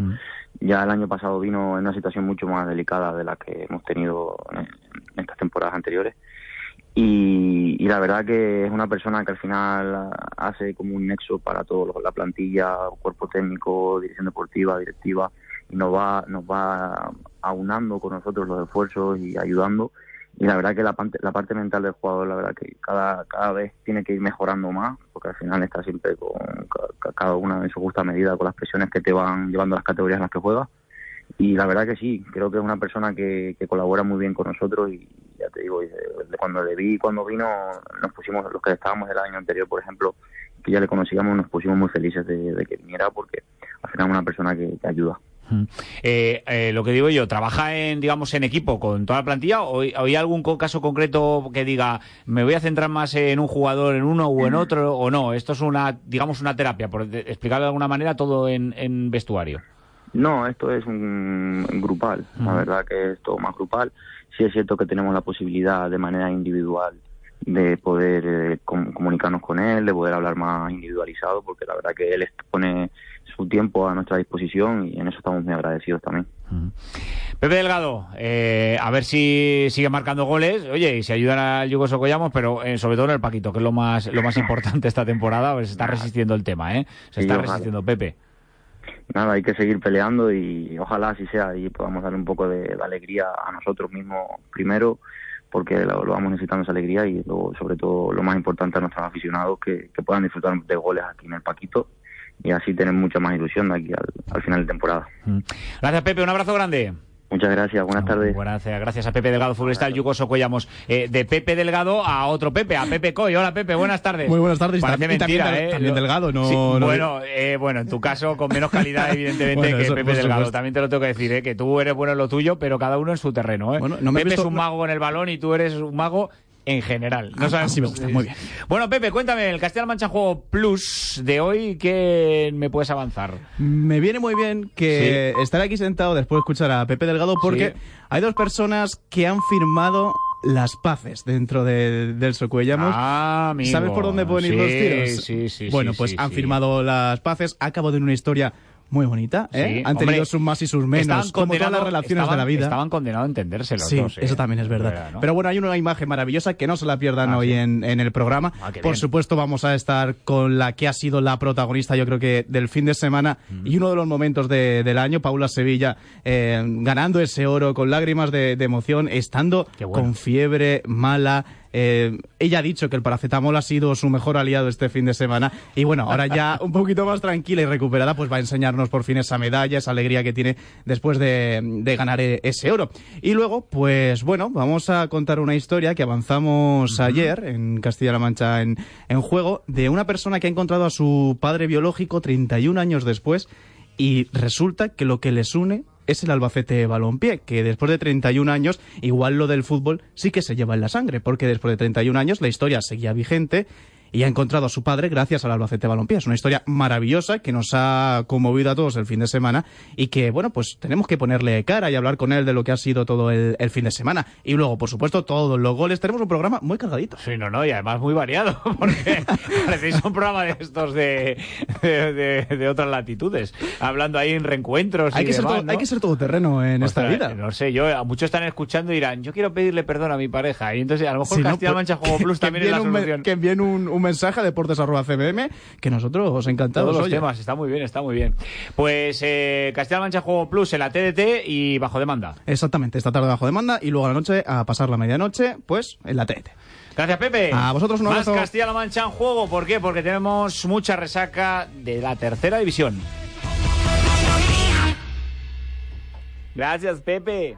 Ya el año pasado vino en una situación mucho más delicada de la que hemos tenido en, estas temporadas anteriores. Y, y la verdad que es una persona que al final hace como un nexo para todo la plantilla, cuerpo técnico, dirección deportiva, directiva, y nos va, nos va aunando con nosotros los esfuerzos y ayudando. Y la verdad que la parte, mental del jugador, la verdad que cada, cada vez tiene que ir mejorando más, porque al final está siempre con ca- ca- cada una en su justa medida con las presiones que te van llevando las categorías en las que juegas. Y la verdad que sí, creo que es una persona que, que colabora muy bien con nosotros y ya te digo, y de- de cuando le vi, cuando vino, nos pusimos, los que estábamos el año anterior, por ejemplo, que ya le conocíamos, nos pusimos muy felices de, de que viniera porque al final es una persona que, que ayuda. Eh, eh, lo que digo yo, ¿trabaja en, digamos, en equipo con toda la plantilla o, hay algún caso concreto que diga, me voy a centrar más en un jugador, en uno o en otro, o no? Esto es una, digamos, una terapia, por explicarlo de alguna manera, todo en, en vestuario. No, esto es un grupal, la verdad que es todo más grupal. Sí es cierto que tenemos la posibilidad de manera individual de poder eh, com- comunicarnos con él, de poder hablar más individualizado, porque la verdad que él pone su tiempo a nuestra disposición y en eso estamos muy agradecidos también. Pepe Delgado, eh, a ver si sigue marcando goles, oye, y si ayudan al Yugo Socollamos, pero eh, sobre todo en el Paquito, que es lo más, lo más importante esta temporada, pues se está resistiendo el tema, ¿eh? Se está resistiendo Pepe. Nada, hay que seguir peleando y ojalá así sea y podamos darle un poco de, de alegría a nosotros mismos primero, porque lo, lo vamos necesitando esa alegría y luego, sobre todo, lo más importante a nuestros aficionados que, que puedan disfrutar de goles aquí en el Paquito y así tener mucha más ilusión de aquí al, al final de temporada. Gracias, Pepe, un abrazo grande. Muchas gracias, buenas tardes. Buenas tardes, gracias a Pepe Delgado, futbolista del Yugoso Cuellamos. Eh, de Pepe Delgado a otro Pepe, a Pepe Coy. Hola Pepe, buenas tardes. Muy buenas tardes. Parece y también, mentira, ¿eh? también Delgado, no... Sí, no- bueno, eh, bueno, en tu caso con menos calidad evidentemente Bueno, que eso, Pepe Delgado. supuesto. También te lo tengo que decir, ¿eh? que tú eres bueno en lo tuyo, pero cada uno en su terreno. ¿eh? no me Pepe visto- es un mago con el balón y tú eres un mago en general. No sabemos- así me gusta, muy bien. Bueno, Pepe, cuéntame, el Castilla-La Mancha Juego Plus de hoy, ¿qué me puedes avanzar? Me viene muy bien que estar aquí sentado después de escuchar a Pepe Delgado porque Sí. hay dos personas que han firmado las paces dentro de- del Socuellamos. Ah, amigo. ¿Sabes por dónde pueden ir Sí, los tiros? sí, sí, Bueno, pues han firmado las paces. Ha acabado en una historia muy bonita. ¿eh? Sí, han tenido hombre, sus más y sus menos, como todas las relaciones estaban- de la vida. Estaban condenados a entenderse los sí, dos. ¿eh? eso también es verdad. Verdad, ¿no? Pero bueno, hay una imagen maravillosa que no se la pierdan Ah, hoy sí. en, en el programa. Ah, Por bien. supuesto, vamos a estar con la que ha sido la protagonista, yo creo que del fin de semana Mm. y uno de los momentos de- del año, Paula Sevilla, eh, ganando ese oro con lágrimas de, de emoción, estando bueno. con fiebre mala. Eh, ella ha dicho que el paracetamol ha sido su mejor aliado este fin de semana y bueno, ahora ya un poquito más tranquila y recuperada, pues va a enseñarnos por fin esa medalla, esa alegría que tiene después de, de ganar e- ese oro. Y luego, pues bueno, vamos a contar una historia que avanzamos ayer en Castilla-La Mancha en, en juego de una persona que ha encontrado a su padre biológico 31 años después y resulta que lo que les une es el Albacete Balompié, que después de 31 años, igual lo del fútbol sí que se lleva en la sangre, porque después de 31 años la historia seguía vigente y ha encontrado a su padre gracias al Albacete Balompié. Es una historia maravillosa que nos ha conmovido a todos el fin de semana y que, bueno, pues tenemos que ponerle cara y hablar con él de lo que ha sido todo el, el fin de semana. Y luego, por supuesto, todos los goles. Tenemos un programa muy cargadito. Sí, no, no, y además muy variado, porque parecéis un programa de estos de, de, de- de otras latitudes, hablando ahí en reencuentros Hay y que, ser demás, todo, ¿no? hay que ser todoterreno en esta Ostras, vida. No sé, yo, a muchos están escuchando y dirán, yo quiero pedirle perdón a mi pareja, y entonces a lo mejor Si no, Castilla-La pues, Mancha Juego Plus también es la envíen un solución. que envíen un, un mensaje a deportes.cm que nosotros os encantados. Todos los oye. temas, está muy bien, está muy bien. Pues eh, Castilla-La Mancha Juego Plus en la TDT y bajo demanda. Exactamente, esta tarde bajo demanda y luego a la noche a pasar la medianoche, pues en la TET. Gracias, Pepe. A vosotros un Más. Castilla-La Mancha en juego. ¿Por qué? Porque tenemos mucha resaca de la tercera división. Gracias, Pepe.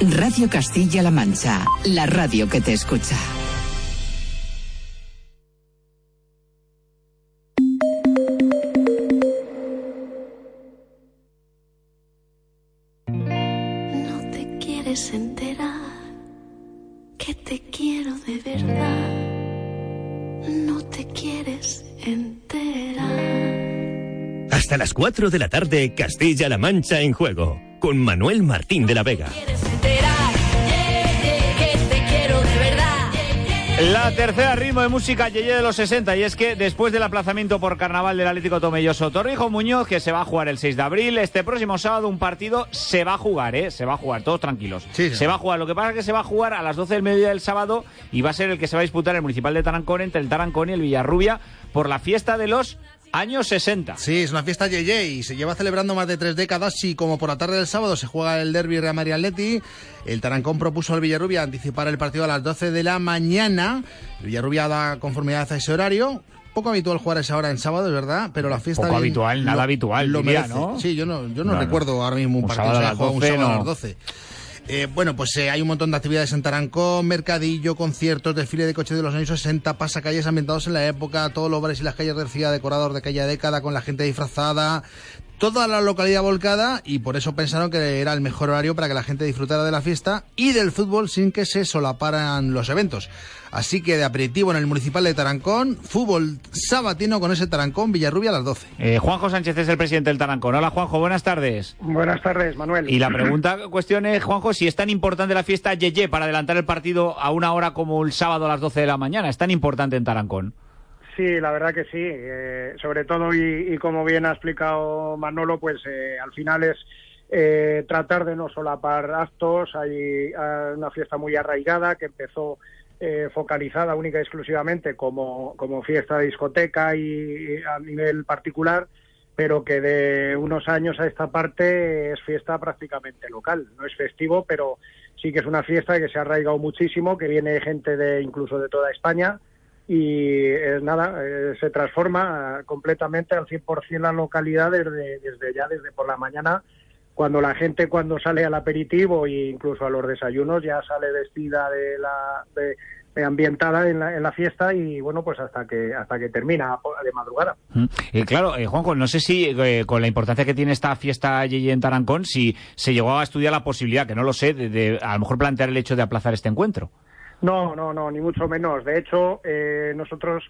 Radio Castilla-La Mancha, la radio que te escucha. No te quieres enterar que te quiero de verdad. No te quieres enterar. Hasta las 4 de la tarde, Castilla-La Mancha en juego, con Manuel Martín de la Vega. La tercera ritmo de música Yeye de los 60 y es que después del aplazamiento por carnaval del Atlético Tomelloso Torrijo Muñoz, que se va a jugar el 6 de abril, este próximo sábado un partido se va a jugar, ¿eh? Se va a jugar, todos tranquilos. Se va a jugar, lo que pasa es que se va a jugar a las 12 del mediodía del sábado y va a ser el que se va a disputar el Municipal de Tarancón entre el Tarancón y el Villarrubia por la fiesta de los años 60. Sí, es una fiesta Yeye y se lleva celebrando más de tres décadas y como por la tarde del sábado se juega el derby Real Madrid Atleti, el Tarancón propuso al Villarrubia anticipar el partido a las 12 de la mañana. El Villarrubia da conformidad a ese horario. Poco habitual jugar a esa hora en sábado, es verdad, pero la fiesta... Poco bien habitual, nada habitual, Lo diría, merece. ¿no? Sí, yo no, yo no, No, no. recuerdo ahora mismo un, Un partido que se un 12, sábado a las 12. Eh, bueno, pues eh, hay un montón de actividades en Tarancón, mercadillo, conciertos, desfile de coches de los años 60, pasacalles ambientados en la época, todos los bares y las calles de ciudad decorados de aquella década con la gente disfrazada, toda la localidad volcada y por eso pensaron que era el mejor horario para que la gente disfrutara de la fiesta y del fútbol sin que se solaparan los eventos. Así que de aperitivo en el municipal de Tarancón, fútbol sabatino con ese Tarancón Villarrubia a las 12. Eh, Juanjo Sánchez es el presidente del Tarancón. Hola Juanjo, buenas tardes. Buenas tardes, Manuel. Y la pregunta, cuestión es, Juanjo, si es tan importante la fiesta Yeye para adelantar el partido a una hora como el sábado a las 12 de la mañana. ¿Es tan importante en Tarancón? Sí, la verdad que sí. Eh, sobre todo, y, y como bien ha explicado Manolo, pues eh, al final es eh, tratar de no solapar actos. Hay una fiesta muy arraigada que empezó eh, focalizada única y exclusivamente como, como fiesta de discoteca y, y a nivel particular, pero que de unos años a esta parte es fiesta prácticamente local. No es festivo, pero sí que es una fiesta que se ha arraigado muchísimo, que viene gente de incluso de toda España y eh, nada, eh, se transforma eh, completamente al 100% la localidad desde, desde ya, desde por la mañana, cuando la gente cuando sale al aperitivo e incluso a los desayunos ya sale vestida de la de, ambientada en la, en la fiesta y bueno pues hasta que hasta que termina de madrugada. Mm. Eh, claro, eh, Juanjo, no sé si eh, con la importancia que tiene esta fiesta Yeye en Tarancón, si se llegó a estudiar la posibilidad, que no lo sé, de, de a lo mejor plantear el hecho de aplazar este encuentro. No, no, no, ni mucho menos. De hecho, eh, nosotros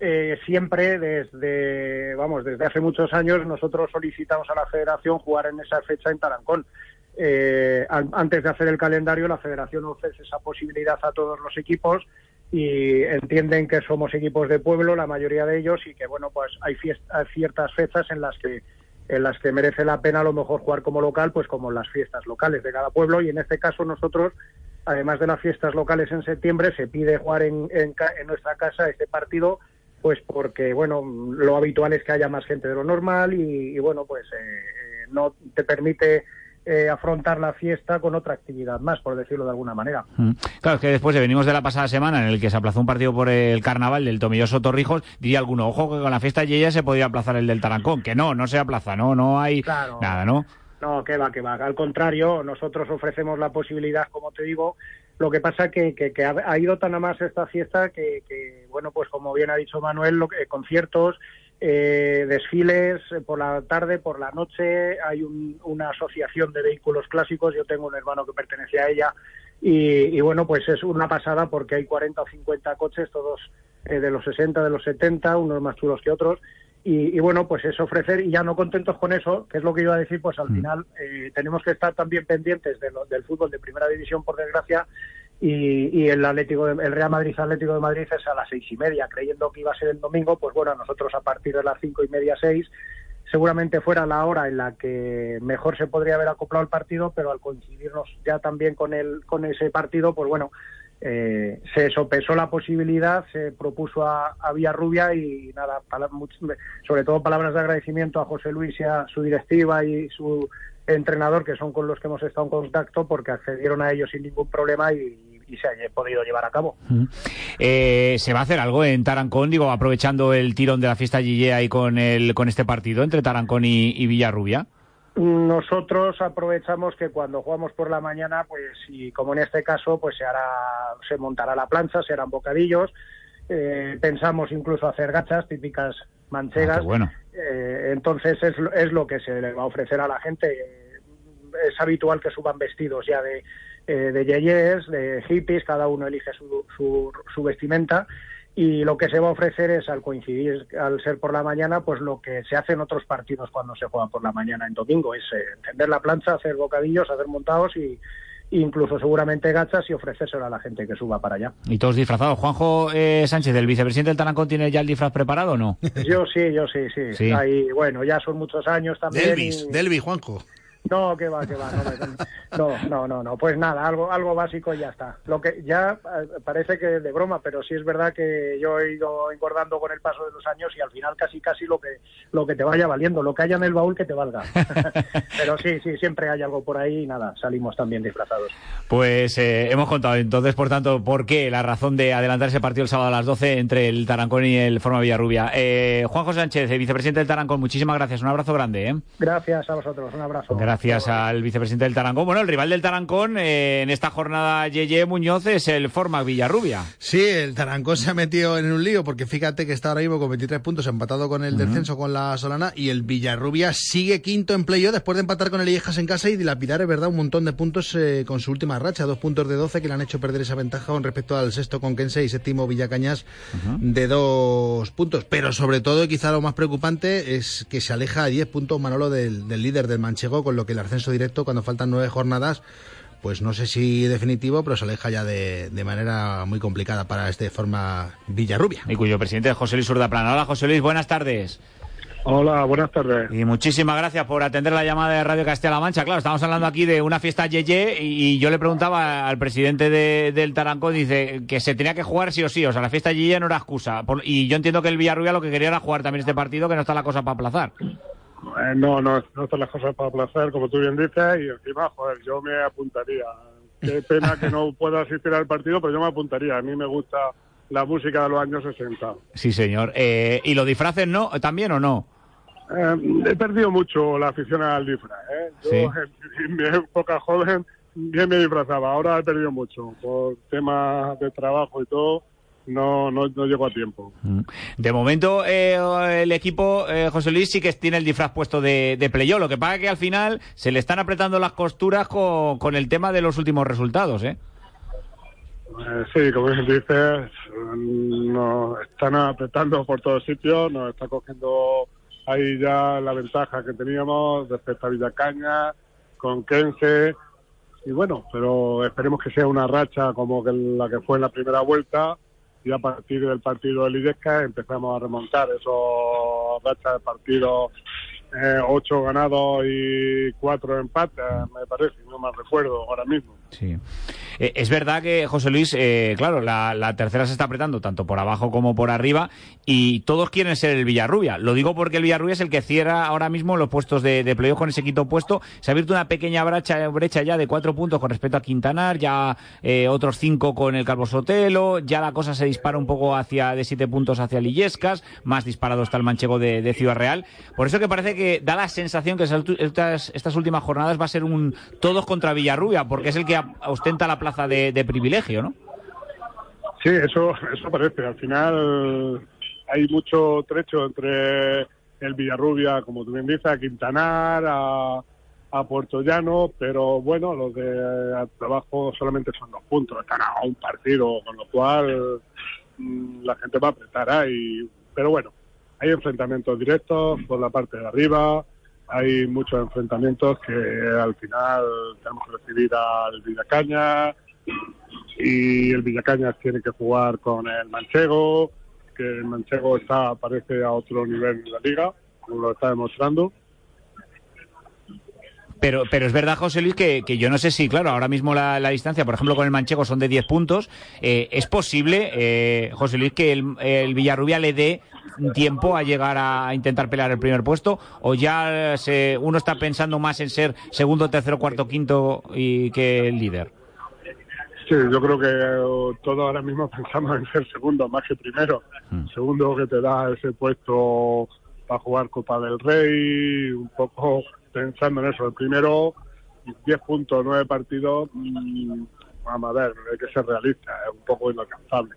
eh, siempre desde, vamos, desde hace muchos años nosotros solicitamos a la Federación jugar en esa fecha en Tarancón. Eh, an- antes de hacer el calendario, la Federación ofrece esa posibilidad a todos los equipos y entienden que somos equipos de pueblo, la mayoría de ellos, y que bueno, pues hay, fiest- hay ciertas fechas en las que en las que merece la pena a lo mejor jugar como local, pues como las fiestas locales de cada pueblo y en este caso nosotros además de las fiestas locales en septiembre, se pide jugar en, en en nuestra casa este partido, pues porque, bueno, lo habitual es que haya más gente de lo normal y, y, bueno, pues eh, eh, no te permite eh, afrontar la fiesta con otra actividad más, por decirlo de alguna manera. Mm. Claro, es que después de venimos de la pasada semana en el que se aplazó un partido por el carnaval del Tomilloso Torrijos, diría alguno, ojo que con la fiesta Yeye se podía aplazar el del Tarancón, que no, no se aplaza, no, no hay Claro. nada, ¿no? No, que va, que va. Al contrario, nosotros ofrecemos la posibilidad, como te digo, lo que pasa que, que, que ha, ido tan a más esta fiesta que, que, bueno, pues como bien ha dicho Manuel, lo que- conciertos, eh, desfiles eh, por la tarde, por la noche, hay un- una asociación de vehículos clásicos, yo tengo un hermano que pertenece a ella y, y, bueno, pues es una pasada porque hay 40 o 50 coches, todos eh, de los 60, de los 70, unos más chulos que otros. Y, y, bueno, pues es ofrecer, y ya no contentos con eso, que es lo que iba a decir, pues al final eh, tenemos que estar también pendientes de lo- del fútbol de primera división, por desgracia, y, y el Atlético, de- el Real Madrid Atlético de Madrid es a las seis y media, creyendo que iba a ser el domingo, pues bueno, nosotros a partir de las cinco y media, seis, seguramente fuera la hora en la que mejor se podría haber acoplado el partido, pero al coincidirnos ya también con el, con ese partido, pues bueno, eh, se sopesó la posibilidad, se propuso a, Villarrubia y nada, sobre todo palabras de agradecimiento a José Luis y a su directiva y su entrenador, que son con los que hemos estado en contacto, porque accedieron a ellos sin ningún problema y, y se ha podido llevar a cabo. Eh, ¿Se va a hacer algo en Tarancón, digo, aprovechando el tirón de la fiesta Yeye ahí con, el, con este partido entre Tarancón y, y Villarrubia? Nosotros aprovechamos que cuando jugamos por la mañana, pues y como en este caso, pues se hará, se montará la plancha, se harán bocadillos. eh, pensamos incluso hacer gachas típicas manchegas. Ah, bueno. Eh, entonces es, lo- es lo que se le va a ofrecer a la gente. Es habitual que suban vestidos ya de, eh, de yeyes, de hippies, cada uno elige su, su, su vestimenta y lo que se va a ofrecer es al coincidir, al ser por la mañana, pues lo que se hace en otros partidos cuando se juega por la mañana en domingo, es eh, encender la plancha, hacer bocadillos, hacer montados y, incluso seguramente gachas y ofrecérselo a la gente que suba para allá. Y todos disfrazados. Juanjo eh, Sánchez, el vicepresidente del Tarancón, ¿tiene ya el disfraz preparado o no? Yo sí, yo sí, sí. Sí. Ahí, bueno, ya son muchos años también. Delvis, y- Delvis, Juanjo. No, que va, que va. No, me- no, no, no, no. Pues nada, algo, algo básico y ya está. Lo que ya eh, parece que de broma, pero sí es verdad que yo he ido engordando con el paso de los años y al final casi casi lo que lo que te vaya valiendo, lo que haya en el baúl que te valga. pero sí, sí, siempre hay algo por ahí y nada, salimos también disfrazados. Pues eh, hemos contado entonces, por tanto, por qué la razón de adelantar ese partido el sábado a las 12 entre el Tarancón y el Forma Villarrubia. Eh, Juanjo Sánchez, el vicepresidente del Tarancón, muchísimas gracias. Un abrazo grande. ¿eh? Gracias a vosotros, un abrazo. Gracias al vicepresidente del Tarancón. Bueno, el rival del Tarancón eh, en esta jornada, Yeye Muñoz, es el Forma Villarrubia. Sí, el Tarancón se ha metido en un lío porque fíjate que está ahora mismo con 23 puntos empatado con el descenso con la Solana y el Villarrubia sigue quinto en playoff después de empatar con el Illejas en casa y dilapidar, es verdad, un montón de puntos eh, con su última racha, dos puntos de 12 que le han hecho perder esa ventaja con respecto al sexto Conquense y séptimo Villacañas de dos puntos. Pero sobre todo, quizá lo más preocupante, es que se aleja a 10 puntos Manolo del, del líder del Manchego, con lo que el ascenso directo, cuando faltan nueve jornadas, pues no sé si definitivo, pero se aleja ya de, de manera muy complicada para este forma Villarrubia. Y cuyo presidente es José Luis Urdaplana. Hola, José Luis, buenas tardes. Hola, buenas tardes. Y muchísimas gracias por atender la llamada de Radio Castilla-La Mancha. Claro, estamos hablando aquí de una fiesta Yeye y yo le preguntaba al presidente de- del Tarancón, dice que se tenía que jugar sí o sí. O sea, la fiesta Yeye no era excusa. Por- y yo entiendo que el Villarrubia lo que quería era jugar también este partido, que no está la cosa para aplazar. Eh, no, no, no están las cosas para placer, como tú bien dices, y encima, joder, yo me apuntaría. Qué pena que no pueda asistir al partido, pero yo me apuntaría. A mí me gusta la música de los años 60. Sí, señor. Eh, ¿Y los disfraces no? ¿También o no? Eh, he perdido mucho la afición al disfraz. ¿eh? Yo, Sí. en, en mi época joven, bien me disfrazaba. Ahora he perdido mucho. Por temas de trabajo y todo, no, no, no llego a tiempo. De momento, eh, el equipo, eh, José Luis, sí que tiene el disfraz puesto de, de playoff. Lo que pasa es que al final se le están apretando las costuras con, con el tema de los últimos resultados, ¿eh? Eh, sí, como bien dices, mm, nos están apretando por todos sitios, nos está cogiendo ahí ya la ventaja que teníamos respecto a Villacaña, con Kense, y bueno, pero esperemos que sea una racha como que la que fue en la primera vuelta, y a partir del partido de Lillesca empezamos a remontar esos rachas de partidos, eh, ocho ganados y cuatro empates, me parece, no me recuerdo ahora mismo. Sí. Eh, es verdad que, José Luis, eh, claro, la, la tercera se está apretando tanto por abajo como por arriba y todos quieren ser el Villarrubia. Lo digo porque el Villarrubia es el que cierra ahora mismo los puestos de, de playoff con ese quinto puesto. Se ha abierto una pequeña brecha, brecha ya de cuatro puntos con respecto a Quintanar, ya eh, otros cinco con el Calvo Sotelo, ya la cosa se dispara un poco hacia de siete puntos hacia Lillescas, más disparado está el manchego de, de Ciudad Real. Por eso que parece que da la sensación que estas, estas últimas jornadas va a ser un todos contra Villarrubia, porque es el que ostenta la plaza de, de privilegio, ¿no? Sí, eso, eso parece. Al final hay mucho trecho entre el Villarrubia, como tú bien dices, a Quintanar, a, a Puerto Llano, pero bueno, los de abajo solamente son dos puntos, están a un partido, con lo cual mm, la gente va a apretar ahí. Pero bueno, hay enfrentamientos directos por la parte de arriba, hay muchos enfrentamientos que al final tenemos que recibir al Villacaña, y el Villacañas tiene que jugar con el Manchego, que el Manchego está parece a otro nivel en la liga, como lo está demostrando. Pero, pero es verdad, José Luis, que, que yo no sé si, claro, ahora mismo la, la distancia, por ejemplo, con el Manchego son de 10 puntos. Eh, ¿Es posible, eh, José Luis, que el, el Villarrubia le dé tiempo a llegar a intentar pelear el primer puesto? ¿O ya se, uno está pensando más en ser segundo, tercero, cuarto, quinto y que el líder? Sí, yo creo que eh, todos ahora mismo pensamos en ser segundo más que primero. Segundo que te da ese puesto para jugar Copa del Rey, un poco pensando en eso. El primero, 10 puntos, 9 partidos, mm, vamos a ver, hay que ser realista, es un poco inalcanzable.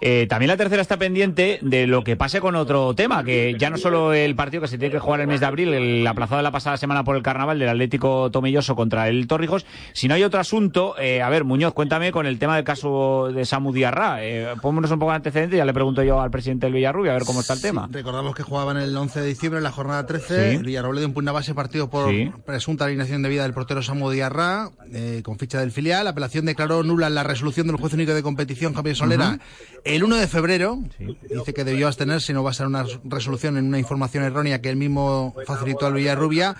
Eh, también la tercera está pendiente de lo que pase con otro tema, que ya no solo el partido que se tiene que jugar el mes de abril, el aplazado de la pasada semana por el carnaval del Atlético Tomelloso contra el Torrijos, sino hay otro asunto. Eh, a ver, Muñoz, cuéntame con el tema del caso de Samu Diarra. Eh, pónganos un poco de antecedente, ya le pregunto yo al presidente del Villarrubia a ver cómo está el tema. Recordamos que jugaban el 11 de diciembre en la jornada 13. Sí. El Villarroble dio un punto base partido por Sí. presunta alineación de vida del portero Samu Diarra, eh, con ficha del filial. La apelación declaró nula la resolución del juez único de competición, Javier El 1 de febrero. Dice que debió abstenerse no va a ser una resolución en una información errónea que él mismo facilitó al Villarrubia.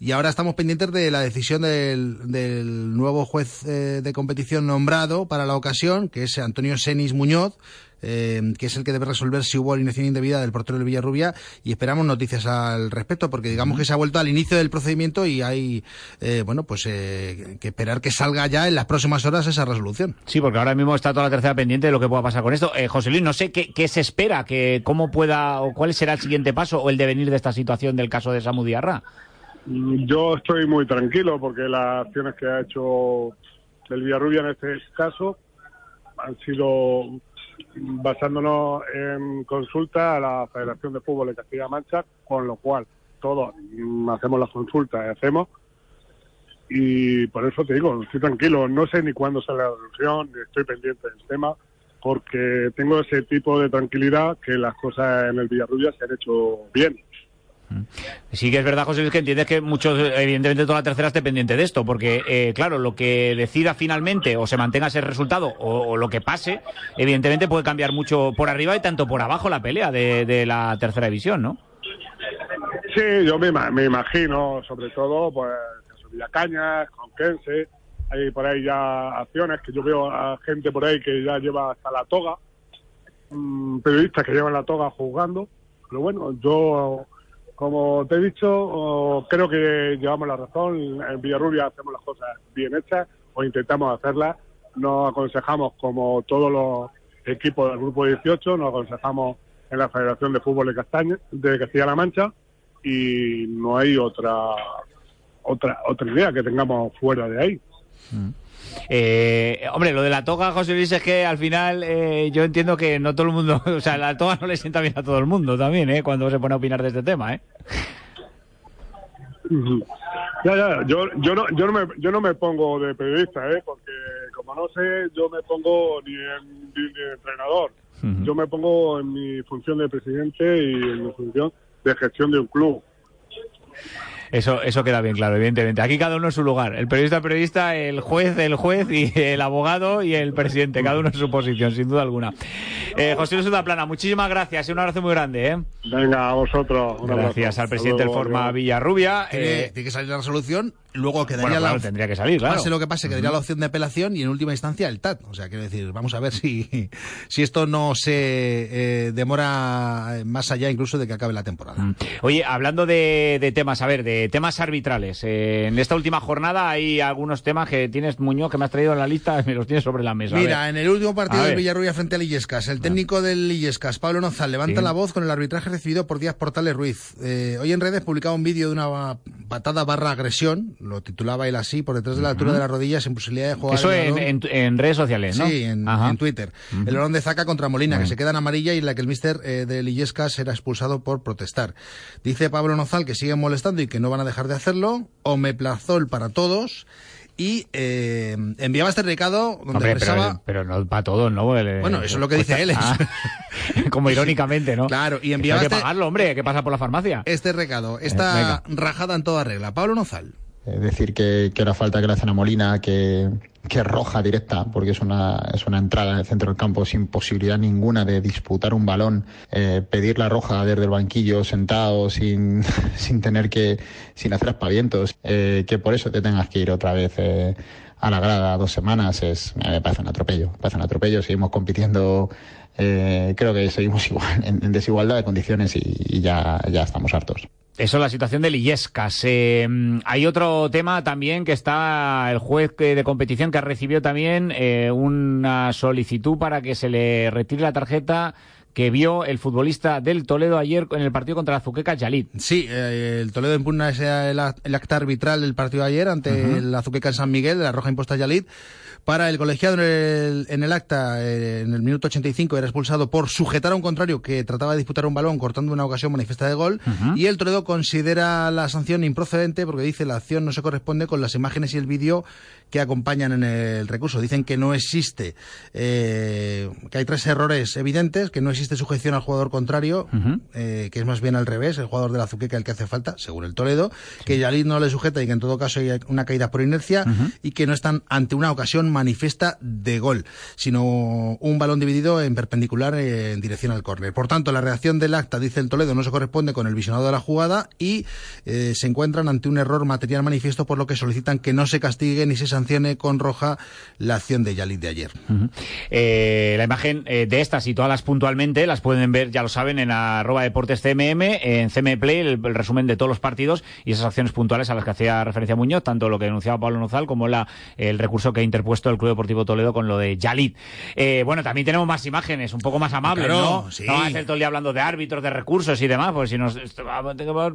Y ahora estamos pendientes de la decisión del, del nuevo juez eh, de competición nombrado para la ocasión, que es Antonio Senis Muñoz, eh, que es el que debe resolver si hubo alineación indebida del portero del Villarrubia y esperamos noticias al respecto porque digamos que se ha vuelto al inicio del procedimiento y hay eh, bueno pues eh, que esperar que salga ya en las próximas horas esa resolución. Sí, porque ahora mismo está toda la tercera pendiente de lo que pueda pasar con esto. Eh, José Luis, no sé qué, qué se espera, que cómo pueda o cuál será el siguiente paso o el devenir de esta situación del caso de Samu Diarra. Mm, Yo estoy muy tranquilo porque las acciones que ha hecho el Villarrubia en este caso han sido basándonos en consulta a la Federación de Fútbol de Castilla-La Mancha, con lo cual todos mm, hacemos las consultas y hacemos. Y por eso te digo, estoy tranquilo, no sé ni cuándo sale la resolución, ni estoy pendiente del tema, porque tengo ese tipo de tranquilidad que las cosas en el Villarrubia se han hecho bien. Sí que es verdad, José que entiendes que muchos, evidentemente toda la tercera esté pendiente de esto, porque, eh, claro, lo que decida finalmente o se mantenga ese resultado o, lo que pase, evidentemente puede cambiar mucho por arriba y tanto por abajo la pelea de, la tercera división, ¿no? Sí, yo me, ima- me imagino, sobre todo, pues, Villacañas, Conquense, hay por ahí ya acciones que yo veo a gente por ahí que ya lleva hasta la toga, mm, periodistas que llevan la toga jugando, pero bueno, yo, como te he dicho, creo que llevamos la razón, en Villarrubia hacemos las cosas bien hechas, o intentamos hacerlas, nos aconsejamos como todos los equipos del Grupo 18, nos aconsejamos en la Federación de Fútbol de, Castaña, de Castilla-La Mancha, y no hay otra otra otra idea que tengamos fuera de ahí. Eh, hombre, lo de la toga, José Luis, es que al final eh, yo entiendo que no todo el mundo, o sea, la toga no le sienta bien a todo el mundo también, ¿eh? Cuando se pone a opinar de este tema, ¿eh? Ya, ya, yo, yo, no, yo, no me, yo no me pongo de periodista, ¿eh? porque como no sé, yo me pongo ni en, ni de entrenador. Yo me pongo en mi función de presidente y en mi función de gestión de un club. Eso, eso queda bien claro, evidentemente. Aquí cada uno en su lugar. El periodista, el periodista, el juez, el juez y el abogado y el presidente. Cada uno en su posición, sin duda alguna. Eh, José Luis Plana, muchísimas gracias y un abrazo muy grande. ¿eh? Venga, a vosotros. un abrazo. Gracias al presidente del Forma. Villarrubia. Tiene, eh, tiene que salir la resolución, luego quedaría Bueno, claro, la tendría que salir, claro. Pase lo que pase, quedaría la opción de apelación y en última instancia el TAT. O sea, quiero decir, vamos a ver si, si esto no se eh, demora más allá incluso de que acabe la temporada. Oye, hablando de, de temas, a ver, de temas arbitrales. eh, en esta última jornada hay algunos temas que tienes, Muñoz, que me has traído en la lista, me los tienes sobre la mesa. Mira, en el último partido del ver. Villarrubia frente al Illescas, el técnico del Illescas, Pablo Nozal, levanta Sí. la voz con el arbitraje recibido por Díaz Portales Ruiz. Eh, hoy en redes publicaba un vídeo de una patada barra agresión, lo titulaba él así, por detrás de la altura de las rodillas, sin posibilidad de jugar. Eso en, en- en redes sociales, ¿no? Sí, en, Twitter. El balón de Zaca contra Molina, que se queda en amarilla y en la que el mister eh, de Illescas era expulsado por protestar. Dice Pablo Nozal que siguen molestando y que no van a dejar de hacerlo. Omeplazol para todos. Y eh, enviaba este recado donde Hombre, expresaba... pero, pero no para todos, ¿no? El- Bueno, eso es lo que dice él. ah, como irónicamente, ¿no? Claro, y enviaba Hay que este- pagarlo, hombre, que pasa por la farmacia. Este recado, Eh, esta rajada en toda regla. Pablo Nozal. Es decir, que, que la falta que le hacen a Molina, que, que roja directa, porque es una, es una entrada en el centro del campo sin posibilidad ninguna de disputar un balón, eh, pedir la roja desde el banquillo sentado sin, sin tener que, sin hacer aspavientos, eh, que por eso te tengas que ir otra vez eh, a la grada dos semanas, es, me parece un atropello, parece un atropello, seguimos compitiendo, eh, creo que seguimos igual, en, en desigualdad de condiciones y, y ya, ya estamos hartos. Eso es la situación del Illescas. Eh, hay otro tema también que está el juez de competición que ha recibido también eh, una solicitud para que se le retire la tarjeta que vio el futbolista del Toledo ayer en el partido contra la Azuqueca Yalit. Sí, eh, el Toledo impugna ese, el, el, acta arbitral del partido de ayer ante uh -huh. el Azuqueca en San Miguel, de la roja imposta Yalit. Para el colegiado en el, en el acta, eh, en el minuto 85, era expulsado por sujetar a un contrario que trataba de disputar un balón cortando una ocasión manifiesta de gol. Uh -huh. Y el Toledo considera la sanción improcedente porque dice la acción no se corresponde con las imágenes y el vídeo que acompañan en el recurso. Dicen que no existe, eh, que hay tres errores evidentes, que no existe sujeción al jugador contrario, uh -huh. eh, que es más bien al revés, el jugador de la Azuqueca el que hace falta, según el Toledo, sí. que Yalit no le sujeta y que en todo caso hay una caída por inercia uh -huh. y que no están ante una ocasión manifiesta de gol, sino un balón dividido en perpendicular en dirección al córner. Por tanto, la reacción del acta, dice el Toledo, no se corresponde con el visionado de la jugada y eh, se encuentran ante un error material manifiesto, por lo que solicitan que no se castigue ni se sancione con roja la acción de Yalit de ayer. Uh -huh. eh, la imagen eh, de estas y todas las puntualmente las pueden ver, ya lo saben, en arroba deportes CMM, en CM Play, el, el, resumen de todos los partidos y esas acciones puntuales a las que hacía referencia Muñoz, tanto lo que denunciaba Pablo Nozal como la, el recurso que ha interpuesto el Club Deportivo Toledo con lo de Yalit. Eh, bueno, también tenemos más imágenes, un poco más amables, claro, ¿no? Sí. No va a ser todo el día hablando de árbitros, de recursos y demás, pues si nos...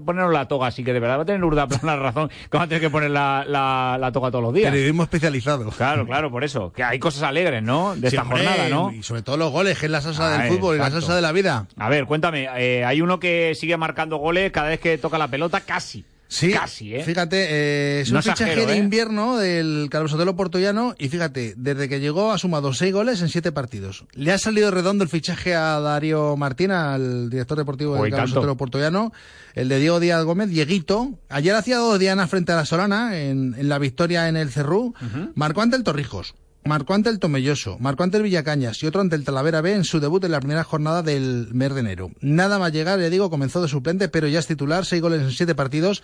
Ponernos la toga, así que de verdad va a tener Urda la razón, que va a tener que poner la, la, la toga todos los días. Periodismo especializado. Claro, claro, por eso. Que hay cosas alegres, ¿no? De esta Siempre, jornada, ¿no? Y sobre todo los goles, que es la salsa Ah, del fútbol y la exacto. salsa de la vida. A ver, cuéntame, eh, hay uno que sigue marcando goles cada vez que toca la pelota, casi. Sí, Casi, ¿eh? Fíjate, eh, es No un fichaje de ¿eh? invierno del Carlos Sotelo portollano y fíjate, desde que llegó ha sumado seis goles en siete partidos. Le ha salido redondo el fichaje a Darío Martín, al director deportivo del Uy, Carlos tanto. Sotelo portollano, el de Diego Díaz Gómez, Dieguito. Ayer hacía dos dianas frente a la Solana en, en la victoria en el Cerrú. Marcó ante el Torrijos. Marcó ante el Tomelloso, marcó ante el Villacañas y otro ante el Talavera B en su debut en la primera jornada del mes de enero. Nada más llegar, le digo, comenzó de suplente, pero ya es titular, seis goles en siete partidos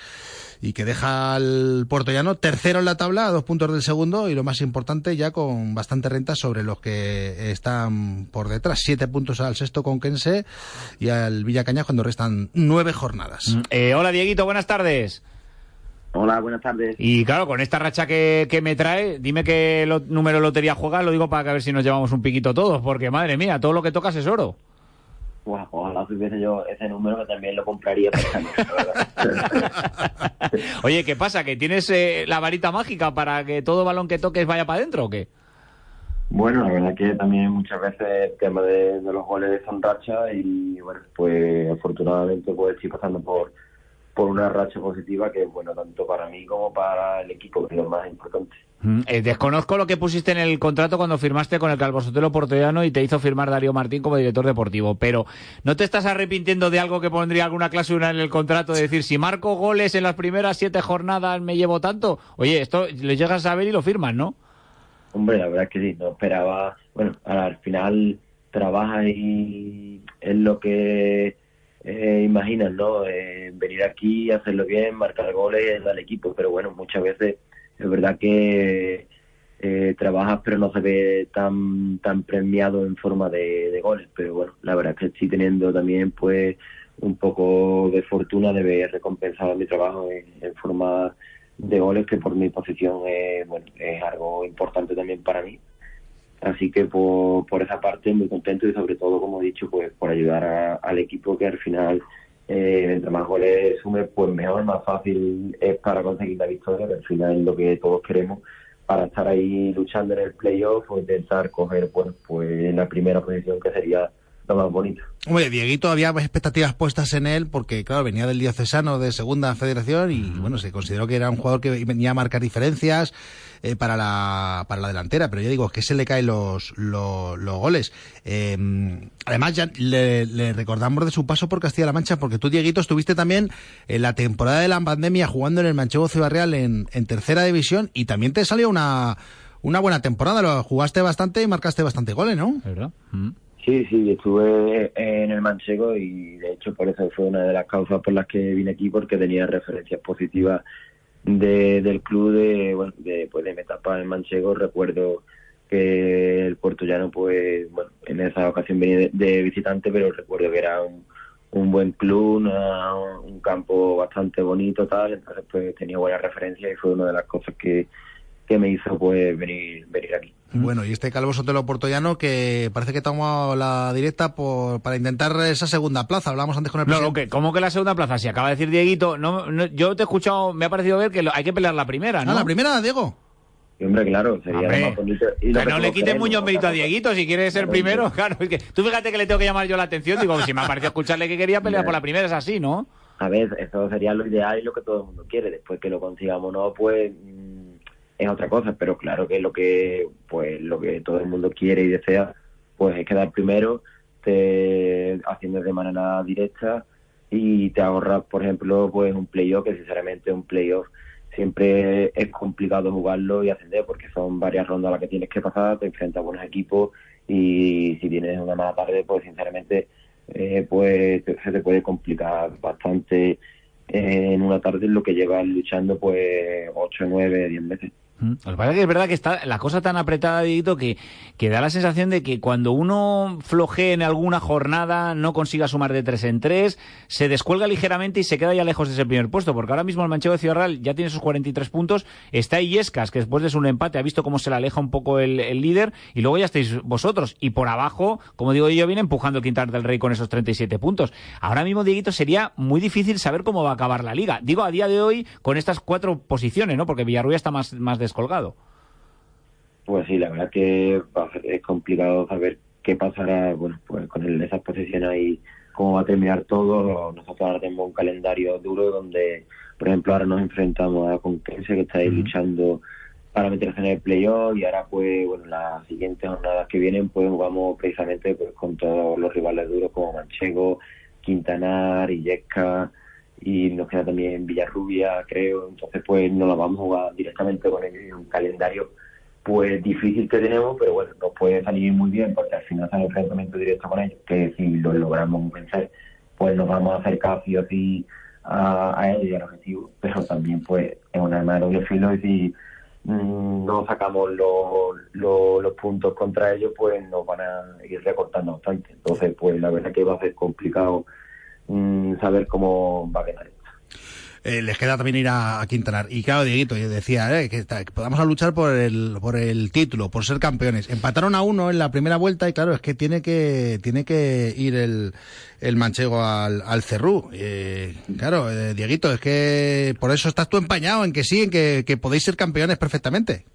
y que deja al puertollano tercero en la tabla, a dos puntos del segundo y lo más importante ya con bastante renta sobre los que están por detrás. Siete puntos al sexto conquense y al Villacañas cuando restan nueve jornadas. Eh, hola, Dieguito, buenas tardes. Hola, buenas tardes. Y claro, con esta racha que, que me trae, dime qué lo- número de lotería juegas, lo digo para que a ver si nos llevamos un piquito todos, porque madre mía, todo lo que tocas es oro. Buah, ojalá tuviese yo ese número que también lo compraría. Oye, ¿qué pasa? ¿Que tienes eh, la varita mágica para que todo balón que toques vaya para adentro o qué? Bueno, la verdad que también muchas veces el tema de, de los goles son racha y bueno, pues afortunadamente pues estoy pasando por por una racha positiva que es bueno tanto para mí como para el equipo, que es lo más importante. Mm, eh, desconozco lo que pusiste en el contrato cuando firmaste con el Calvo Sotelo Portollano y te hizo firmar Darío Martín como director deportivo, pero ¿no te estás arrepintiendo de algo que pondría alguna cláusula en el contrato de decir si marco goles en las primeras siete jornadas me llevo tanto? Oye, esto lo llegas a ver y lo firmas, ¿no? Hombre, la verdad es que sí, no esperaba, bueno, al final trabajas y es lo que eh, imaginas, ¿no? Eh, venir aquí, hacerlo bien, marcar goles al equipo, pero bueno, muchas veces es verdad que eh, trabajas pero no se ve tan tan premiado en forma de, de goles, pero bueno, la verdad es que estoy teniendo también pues un poco de fortuna de ver recompensado mi trabajo en, en forma de goles que por mi posición es, bueno, es algo importante también para mí. Así que por, por esa parte muy contento y sobre todo, como he dicho, pues por ayudar a- al equipo que al final, eh, entre más goles sume, pues mejor, más fácil es para conseguir la victoria, que al final es lo que todos queremos. Para estar ahí luchando en el playoff o intentar coger pues, pues la primera posición que sería lo más bonito. Hombre, Dieguito había expectativas puestas en él porque, claro, venía del diocesano de segunda federación y, bueno, se consideró que era un jugador que venía a marcar diferencias eh, para, la, para la delantera, pero yo digo, es que se le caen los, los, los goles. Eh, además, ya le, le recordamos de su paso por Castilla-La Mancha porque tú, Dieguito, estuviste también en la temporada de la pandemia jugando en el Manchego Ciudad Real en, en tercera división y también te salió una, una buena temporada, lo jugaste bastante y marcaste bastante goles, ¿no? ¿Verdad? Sí, sí, estuve en el Manchego y de hecho por eso fue una de las causas por las que vine aquí porque tenía referencias positivas de, del club de, bueno, de, pues de mi etapa en Manchego. Recuerdo que el Puerto Llano, pues, bueno, en esa ocasión venía de, visitante, pero recuerdo que era un, buen club, una- un campo bastante bonito, tal, entonces pues tenía buena referencia y fue una de las cosas que, que me hizo pues venir, venir aquí. Bueno, y este Calvo Sotelo Portollano que parece que tomó la directa por, para intentar esa segunda plaza. Hablamos antes con el No, presidente. no, que, ¿cómo que la segunda plaza? Si acaba de decir Dieguito, no, no, yo te he escuchado, me ha parecido ver que lo- hay que pelear la primera, ¿no? Ah, la primera, Diego. Y, hombre, claro, sería Hombre, lo más bonito. Y lo Que que no le quites mucho mérito a. Dieguito si quiere ser primero. Claro, es que tú fíjate que le tengo que llamar yo la atención. Digo, si me ha parecido escucharle que quería pelear por la primera, es así, ¿no? A ver, eso sería lo ideal y lo que todo el mundo quiere. Después que lo consigamos o no, pues es otra cosa. Pero claro que lo que pues lo que todo el mundo quiere y desea, pues es quedar primero, te, haciendo de manera directa y te ahorras, por ejemplo, pues un playoff, que sinceramente un playoff siempre es complicado jugarlo y ascender porque son varias rondas las que tienes que pasar, te enfrentas a buenos equipos y si tienes una mala tarde, pues sinceramente eh, pues se te puede complicar bastante en una tarde lo que llevas luchando pues 8, 9, 10 meses. Lo que pasa es que es verdad que está la cosa tan apretada, Dieguito, que, da la sensación de que cuando uno flojee en alguna jornada, no consiga sumar de tres en tres, se descuelga ligeramente y se queda ya lejos de ese primer puesto. Porque ahora mismo el Manchego de Ciudad Real ya tiene sus 43 puntos. Está Illescas, que después de su empate ha visto cómo se le aleja un poco el, líder. Y luego ya estáis vosotros. Y por abajo, como digo yo, viene empujando el Quintar del Rey con esos 37 puntos. Ahora mismo, Dieguito, sería muy difícil saber cómo va a acabar la liga. Digo, a día de hoy, con estas cuatro posiciones, ¿no? Porque Villarrubia está más, más descolgado. Pues sí, la verdad que va a ser- es complicado saber qué pasará bueno, pues con el- esas posiciones ahí, cómo va a terminar todo. Nosotros ahora tenemos un calendario duro donde, por ejemplo, ahora nos enfrentamos a Conquense que está ahí luchando para meterse en el playoff y ahora pues bueno las siguientes jornadas que vienen pues jugamos precisamente pues con todos los rivales duros como Manchego, Quintanar, Illesca y nos queda también Villarrubia creo. Entonces pues no la vamos a jugar directamente con ellos. Un calendario pues difícil que tenemos pero bueno nos puede salir muy bien porque al final sale enfrentamiento directo con ellos que si lo logramos vencer pues nos vamos a acercar sí o sí a, ellos y al objetivo. Pero también pues es una arma de doble filo y si mm, no sacamos los puntos contra ellos, pues nos van a ir recortando bastante. Entonces, pues la verdad que va a ser complicado mm, saber cómo va a quedar. Eh, les queda también ir a, a Quintanar. Y claro, Dieguito, yo decía eh, que, está- que podamos a luchar por el, por el título, por ser campeones. Empataron a uno en la primera vuelta y claro, es que tiene que, tiene que ir el, el manchego al, al Cerrú. Eh, claro, eh, Dieguito, es que por eso estás tú empañado en que sí, en que, que podéis ser campeones perfectamente.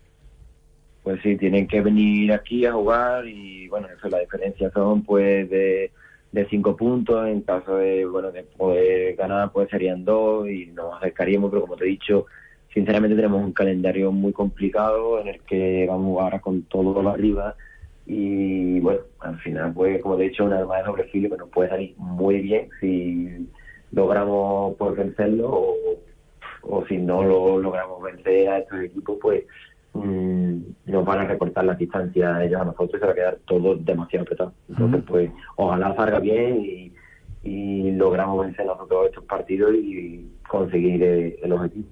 Pues sí, tienen que venir aquí a jugar y bueno, eso la diferencia son pues de, de cinco puntos. En caso de, bueno, de poder ganar, pues serían dos y nos acercaríamos, pero como te he dicho, sinceramente tenemos un calendario muy complicado en el que vamos ahora con todo arriba y bueno, al final pues como te he dicho una arma de doble filo que nos puede salir muy bien si logramos pues vencerlo o, o si no lo logramos vencer a estos equipos pues mm, nos van a recortar las distancias a ellos a nosotros y se va a quedar todo demasiado apretado. Entonces pues ojalá salga bien y, y logramos vencer nosotros estos partidos y conseguir eh, el objetivo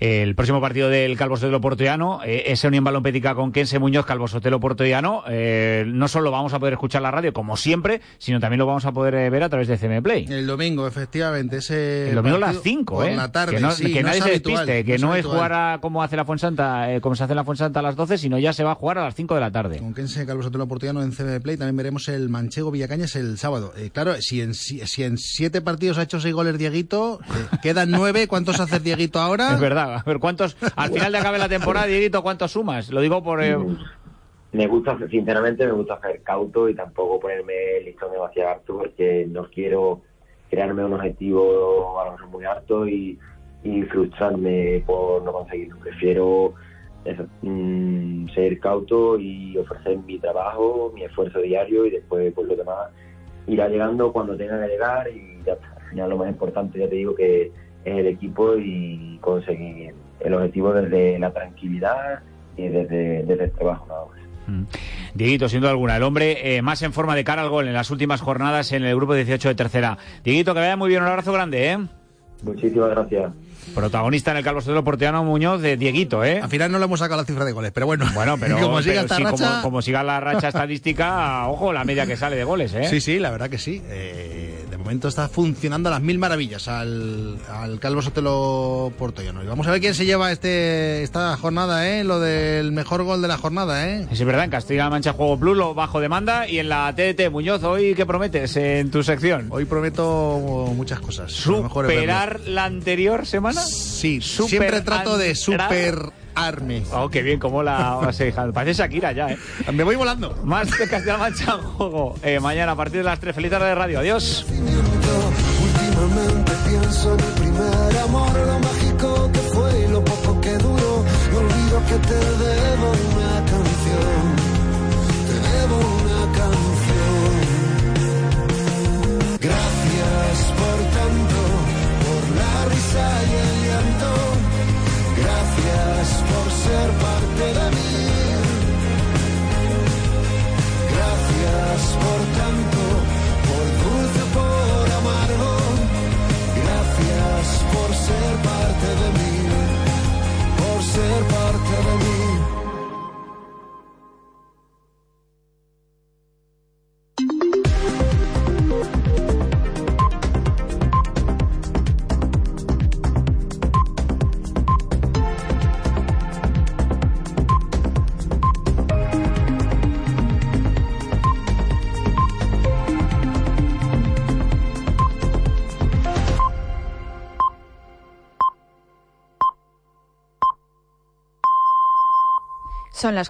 El próximo partido del Calvo Sotelo Portollano, eh, ese Unión Balompédica con Kense Muñoz, Calvo Sotelo Portollano, eh, no solo vamos a poder escuchar la radio como siempre, sino también lo vamos a poder eh, ver a través de CM Play. El domingo, efectivamente, ese. El domingo a las 5, por ¿eh? la tarde, que no, sí, que no nadie se habitual, despiste, que no es no es jugar a, como hace la Fuensanta, eh, como se hace en la Fuensanta a las 12, sino ya se va a jugar a las 5 de la tarde. Con Kense Calvo Sotelo Portillano en CB Play. También veremos el Manchego Villacañas el sábado. Claro, si en, si, si en siete partidos ha hecho seis goles Dieguito, quedan nueve. ¿Cuántos hace Dieguito ahora? Es verdad, a ver, ¿cuántos, al final de acabe la temporada, Dieguito, cuántos sumas? Lo digo por... eh, me gusta, sinceramente, me gusta ser cauto y tampoco ponerme listón demasiado alto porque no quiero crearme un objetivo a lo mejor muy alto y, y frustrarme por no conseguirlo. Prefiero eso, mm, ser cauto y ofrecer mi trabajo, mi esfuerzo diario y después por lo demás irá llegando cuando tenga que llegar y ya está. Al final lo más importante, ya te digo que es el equipo y conseguir el objetivo desde la tranquilidad y desde, desde el trabajo nada más. Dieguito, sin duda alguna, el hombre eh, más en forma de cara al gol en las últimas jornadas en el grupo 18 de tercera. Dieguito, que vaya muy bien, un abrazo grande, ¿eh? Muchísimas gracias. Protagonista en el Calvo Sotelo Porteano Muñoz de Dieguito, ¿eh? Al final no le hemos sacado la cifra de goles, pero bueno. Bueno, pero, como siga pero esta sí, racha. como, como siga la racha estadística, ojo, la media que sale de goles, ¿eh? Sí, sí, la verdad que sí. Eh, momento. está funcionando a las mil maravillas al, al Calvo Sotelo Portollano. Y vamos a ver quién se lleva este esta jornada, ¿eh? Lo del mejor gol de la jornada, ¿eh? Es verdad, en Castilla-La Mancha Juego Plus lo bajo demanda y en la TDT Muñoz, ¿hoy qué prometes en tu sección? Hoy prometo muchas cosas. ¿Superar la anterior semana? Sí, siempre trato de super Arme. Oh, qué bien, como la. Parece Shakira ya, ¿eh? Me voy volando. Más de Castilla Mancha en juego. Eh, mañana a partir de las 3. Feliz tarde de radio. Adiós. Últimamente pienso en el primer amor, lo mágico que fue y lo poco que duró. No olvido que te debo una canción. Te debo una canción. Gracias por tanto, por la risa y el llanto Gracias por ser parte de mí. Gracias por tanto, Son las